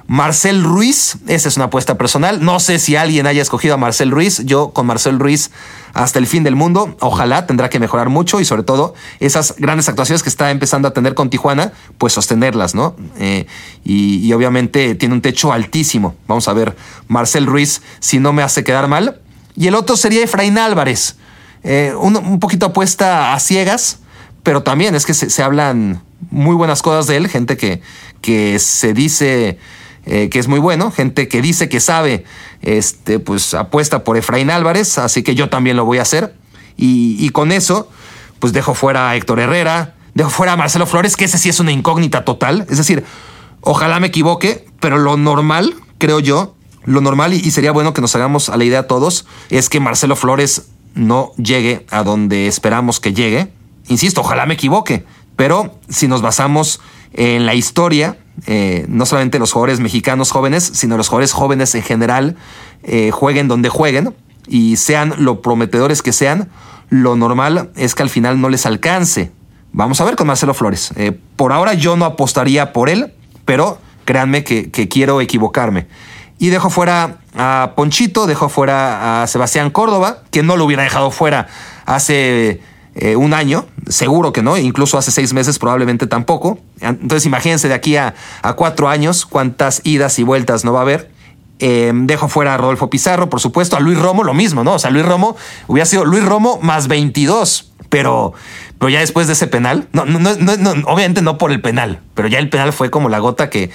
Marcel Ruiz, esa es una apuesta personal. No sé si alguien haya escogido a Marcel Ruiz. Yo con Marcel Ruiz hasta el fin del mundo. Ojalá tendrá que mejorar mucho y sobre todo esas grandes actuaciones que está empezando a tener con Tijuana, pues sostenerlas, ¿no? Eh, y, obviamente tiene un techo altísimo. Vamos a ver, Marcel Ruiz, si no me hace quedar mal. Y el otro sería Efraín Álvarez. Eh, un, poquito apuesta a ciegas, pero también es que se, se hablan muy buenas cosas de él, gente que, que se dice eh, que es muy bueno, gente que dice que sabe, este, pues apuesta por Efraín Álvarez, así que yo también lo voy a hacer. Y, con eso, pues dejo fuera a Héctor Herrera, dejo fuera a Marcelo Flores, que ese sí es una incógnita total. Es decir, ojalá me equivoque, pero lo normal, creo yo, lo normal, y, y sería bueno que nos hagamos a la idea todos, es que Marcelo Flores no llegue a donde esperamos que llegue. Insisto, ojalá me equivoque, pero si nos basamos en la historia, eh, no solamente los jugadores mexicanos jóvenes, sino los jugadores jóvenes en general, eh, jueguen donde jueguen y sean lo prometedores que sean, lo normal es que al final no les alcance. Vamos a ver con Marcelo Flores. Eh, por ahora yo no apostaría por él, pero créanme que, que quiero equivocarme. Y dejo fuera a Ponchito, dejo fuera a Sebastián Córdoba, que no lo hubiera dejado fuera hace eh, un año, seguro que no, incluso hace seis meses probablemente tampoco. Entonces imagínense de aquí a, cuatro años cuántas idas y vueltas no va a haber. Em, dejo fuera a Rodolfo Pizarro, por supuesto, a Luis Romo lo mismo, ¿no? O sea, Luis Romo hubiera sido Luis Romo más 22, pero, pero ya después de ese penal, no, no, no, obviamente no por el penal, pero ya el penal fue como la gota que,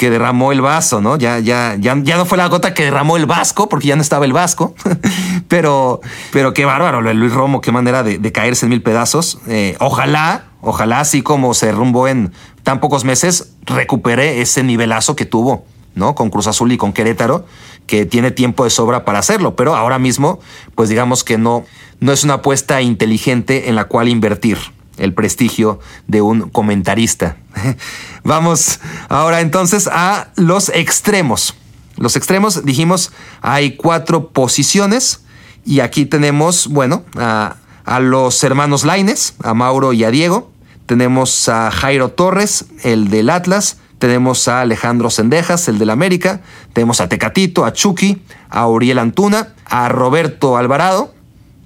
que derramó el vaso, ¿no? Ya, ya, ya, ya no fue la gota que derramó el vasco, porque ya no estaba el vasco, pero, pero qué bárbaro, Luis Romo, qué manera de, caerse en mil pedazos. Eh, ojalá, ojalá, así como se derrumbó en tan pocos meses, recupere ese nivelazo que tuvo, ¿no? Con Cruz Azul y con Querétaro, que tiene tiempo de sobra para hacerlo, pero ahora mismo, pues digamos que no, no es una apuesta inteligente en la cual invertir el prestigio de un comentarista. Vamos ahora entonces a los extremos. Los extremos, dijimos, hay cuatro posiciones y aquí tenemos, bueno, a, los hermanos Laines, a Mauro y a Diego. Tenemos a Jairo Torres, el del Atlas. Tenemos a Alejandro Sendejas, el del América. Tenemos a Tecatito, a Chucky, a Uriel Antuna, a Roberto Alvarado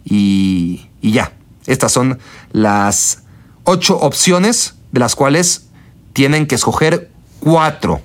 y, y ya Estas son las ocho opciones de las cuales tienen que escoger cuatro.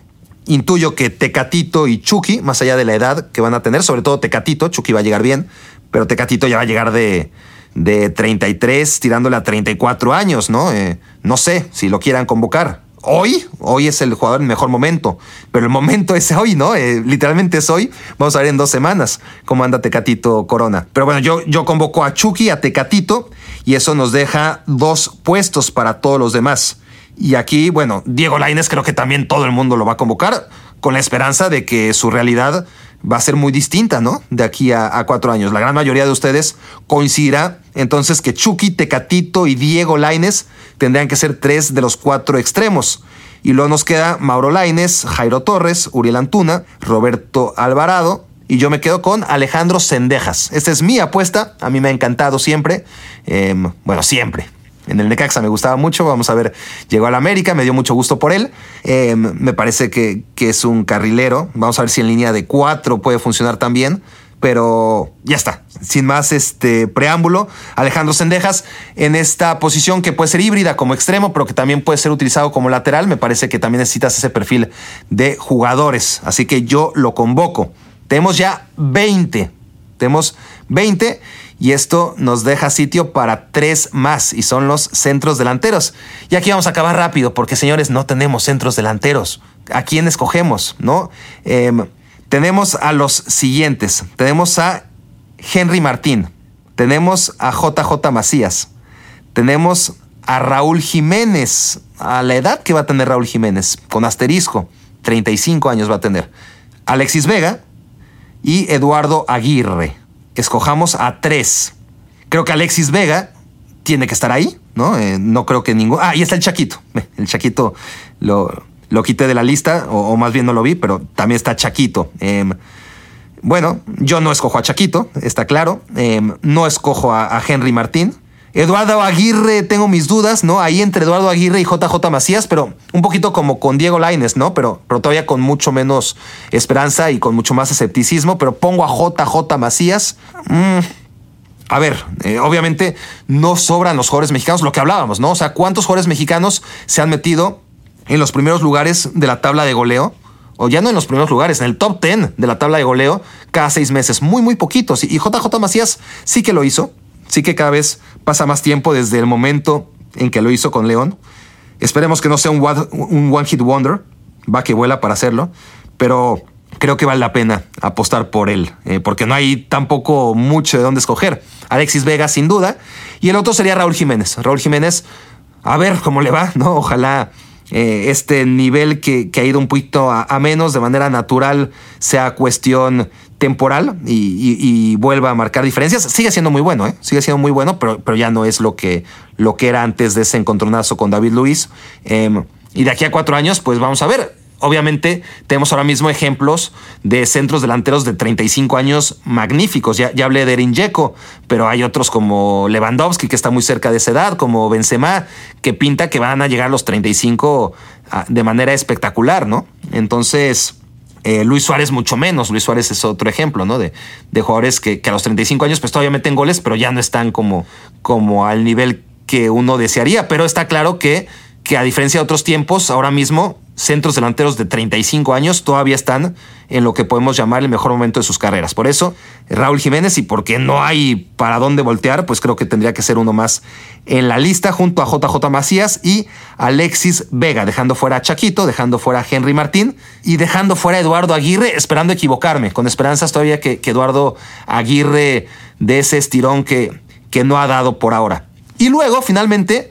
Intuyo que Tecatito y Chucky, más allá de la edad que van a tener, sobre todo Tecatito, Chucky va a llegar bien, pero Tecatito ya va a llegar de, de 33, tirándole a 34 años, ¿no? Eh, no sé si lo quieran convocar. Hoy, hoy es el jugador en mejor momento, pero el momento es hoy, ¿no? Eh, literalmente es hoy. Vamos a ver en dos semanas cómo anda Tecatito Corona. Pero bueno, yo, yo convoco a Chucky, a Tecatito, y eso nos deja dos puestos para todos los demás. Y aquí, bueno, Diego Laines creo que también todo el mundo lo va a convocar con la esperanza de que su realidad va a ser muy distinta, ¿no? De aquí a, cuatro años. La gran mayoría de ustedes coincidirá entonces que Chucky, Tecatito y Diego Laines tendrían que ser tres de los cuatro extremos. Y luego nos queda Mauro Laines, Jairo Torres, Uriel Antuna, Roberto Alvarado. Y yo me quedo con Alejandro Sendejas. Esta es mi apuesta. A mí me ha encantado siempre. Em, bueno, siempre en el Necaxa me gustaba mucho. Vamos a ver, llegó al América, me dio mucho gusto por él. Eh, me parece que, que, es un carrilero. Vamos a ver si en línea de cuatro puede funcionar también. Pero ya está, sin más este preámbulo, Alejandro Sendejas en esta posición que puede ser híbrida como extremo, pero que también puede ser utilizado como lateral, me parece que también necesitas ese perfil de jugadores, así que yo lo convoco. Tenemos ya 20, tenemos 20 y esto nos deja sitio para tres más y son los centros delanteros. Y aquí vamos a acabar rápido porque señores no tenemos centros delanteros. ¿A quién escogemos? ¿No? Em, tenemos a los siguientes. Tenemos a Henry Martín. Tenemos a JJ Macías. Tenemos a Raúl Jiménez. A la edad que va a tener Raúl Jiménez, con asterisco. 35 años va a tener. Alexis Vega y Eduardo Aguirre escojamos a tres. Creo que Alexis Vega tiene que estar ahí, ¿no? Eh, no creo que ningún... Ah, y está el Chaquito. El Chaquito lo, lo quité de la lista, o, más bien no lo vi, pero también está Chaquito. Em, bueno, yo no escojo a Chaquito, está claro. Em, no escojo a Henry Martín. Eduardo Aguirre, tengo mis dudas, ¿no? Ahí entre Eduardo Aguirre y JJ Macías, pero un poquito como con Diego Laines, ¿no? Pero, todavía con mucho menos esperanza y con mucho más escepticismo, pero pongo a JJ Macías. Mm, a ver, eh, obviamente no sobran los jugadores mexicanos, lo que hablábamos, ¿no? O sea, ¿cuántos jugadores mexicanos se han metido en los primeros lugares de la tabla de goleo? o ya no en los primeros lugares, en el top 10 de la tabla de goleo cada seis meses. Muy, muy poquitos. Y JJ Macías sí que lo hizo sí que cada vez pasa más tiempo desde el momento en que lo hizo con León. Esperemos que no sea un, one hit wonder, va que vuela para hacerlo, pero creo que vale la pena apostar por él, eh, porque no hay tampoco mucho de dónde escoger. Alexis Vega, sin duda, y el otro sería Raúl Jiménez. Raúl Jiménez, a ver cómo le va, ¿no? Ojalá eh, este nivel que, ha ido un poquito a, menos de manera natural sea cuestión temporal y, vuelva a marcar diferencias. Sigue siendo muy bueno, ¿eh? sigue siendo muy bueno, pero, pero ya no es lo que, lo que era antes de ese encontronazo con David Luis. Em, y de aquí a cuatro años, pues vamos a ver. Obviamente tenemos ahora mismo ejemplos de centros delanteros de 35 años magníficos. Ya, ya hablé de Erin pero hay otros como Lewandowski, que está muy cerca de esa edad, como Benzema, que pinta que van a llegar a los 35 ah, de manera espectacular, ¿no? Entonces, eh, Luis Suárez mucho menos. Luis Suárez es otro ejemplo, ¿no? De, de jugadores que, a los 35 años pues todavía meten goles, pero ya no están como, como al nivel que uno desearía. Pero está claro que, que a diferencia de otros tiempos, ahora mismo centros delanteros de 35 años todavía están en lo que podemos llamar el mejor momento de sus carreras. Por eso, Raúl Jiménez, y porque no hay para dónde voltear, pues creo que tendría que ser uno más en la lista junto a JJ Macías y Alexis Vega, dejando fuera a Chaquito, dejando fuera a Henry Martín y dejando fuera a Eduardo Aguirre, esperando equivocarme, con esperanzas todavía que, Eduardo Aguirre de ese estirón que, que no ha dado por ahora. Y luego, finalmente,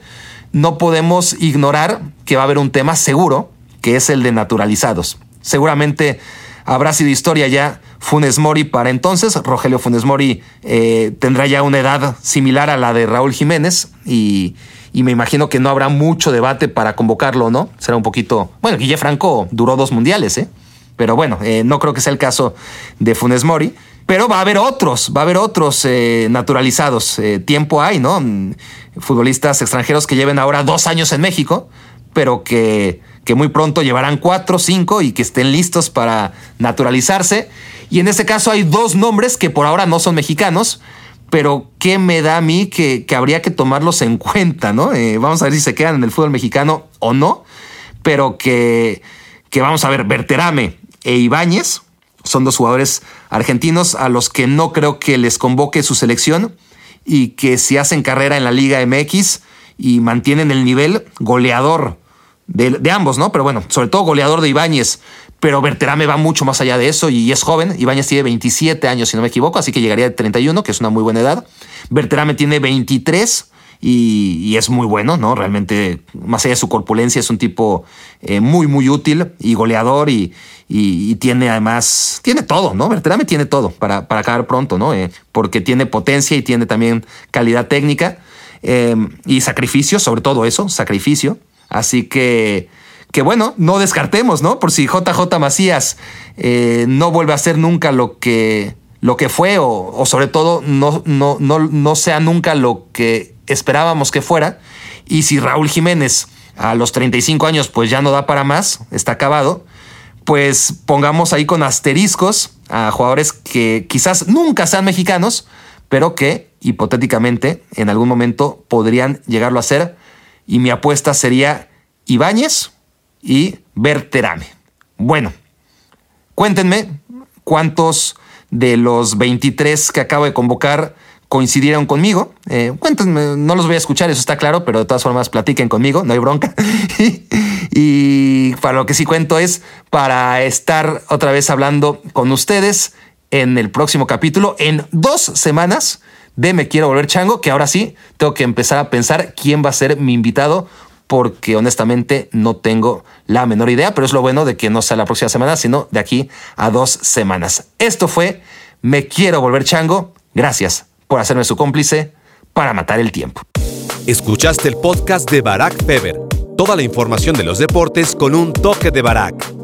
no podemos ignorar que va a haber un tema seguro que es el de naturalizados. Seguramente habrá sido historia ya Funes Mori para entonces. Rogelio Funes Mori eh, tendrá ya una edad similar a la de Raúl Jiménez y, me imagino que no habrá mucho debate para convocarlo, ¿no? Será un poquito... Bueno, Guille Franco duró dos mundiales, ¿eh? Pero bueno, eh, no creo que sea el caso de Funes Mori. Pero va a haber otros, va a haber otros eh, naturalizados. tiempo hay, ¿no? Futbolistas extranjeros que lleven ahora dos años en México, pero que que muy pronto llevarán cuatro, cinco y que estén listos para naturalizarse. Y en este caso hay dos nombres que por ahora no son mexicanos, pero ¿qué me da a mí que, habría que tomarlos en cuenta, ¿no? Eh, vamos a ver si se quedan en el fútbol mexicano o no, pero que, que vamos a ver, Berterame e Ibáñez son dos jugadores argentinos a los que no creo que les convoque su selección y que si hacen carrera en la Liga MX y mantienen el nivel goleador de, ambos, ¿no? Pero bueno, sobre todo goleador de Ibáñez. Pero Berterame va mucho más allá de eso y es joven. Ibáñez tiene 27 años, si no me equivoco, así que llegaría a 31, que es una muy buena edad. Berterame tiene 23 y, es muy bueno, ¿no? Realmente, más allá de su corpulencia, es un tipo eh, muy, muy útil y goleador y, tiene además, tiene todo, ¿no? Berterame tiene todo para, para acabar pronto, ¿no? Eh, porque tiene potencia y tiene también calidad técnica eh, y sacrificio, sobre todo eso, sacrificio. Así que, que bueno, no descartemos, ¿no? Por si JJ Macías no vuelve a ser nunca lo que, lo que fue o, o sobre todo no, no, no, no sea nunca lo que esperábamos que fuera. Y si Raúl Jiménez a los 35 años pues ya no da para más, está acabado, pues pongamos ahí con asteriscos a jugadores que quizás nunca sean mexicanos, pero que hipotéticamente en algún momento podrían llegarlo a ser. Y mi apuesta sería Ibáñez y Berterame. Bueno, cuéntenme cuántos de los 23 que acabo de convocar coincidieron conmigo. Eh, cuéntenme, no los voy a escuchar, eso está claro, pero de todas formas platiquen conmigo, no hay bronca. y para lo que sí cuento es para estar otra vez hablando con ustedes en el próximo capítulo, en dos semanas de Me Quiero Volver Chango, que ahora sí tengo que empezar a pensar quién va a ser mi invitado, porque honestamente no tengo la menor idea, pero es lo bueno de que no sea la próxima semana, sino de aquí a dos semanas. Esto fue Me Quiero Volver Chango. Gracias por hacerme su cómplice para matar el tiempo. Escuchaste el podcast de Barack Feber. Toda la información de los deportes con un toque de Barack.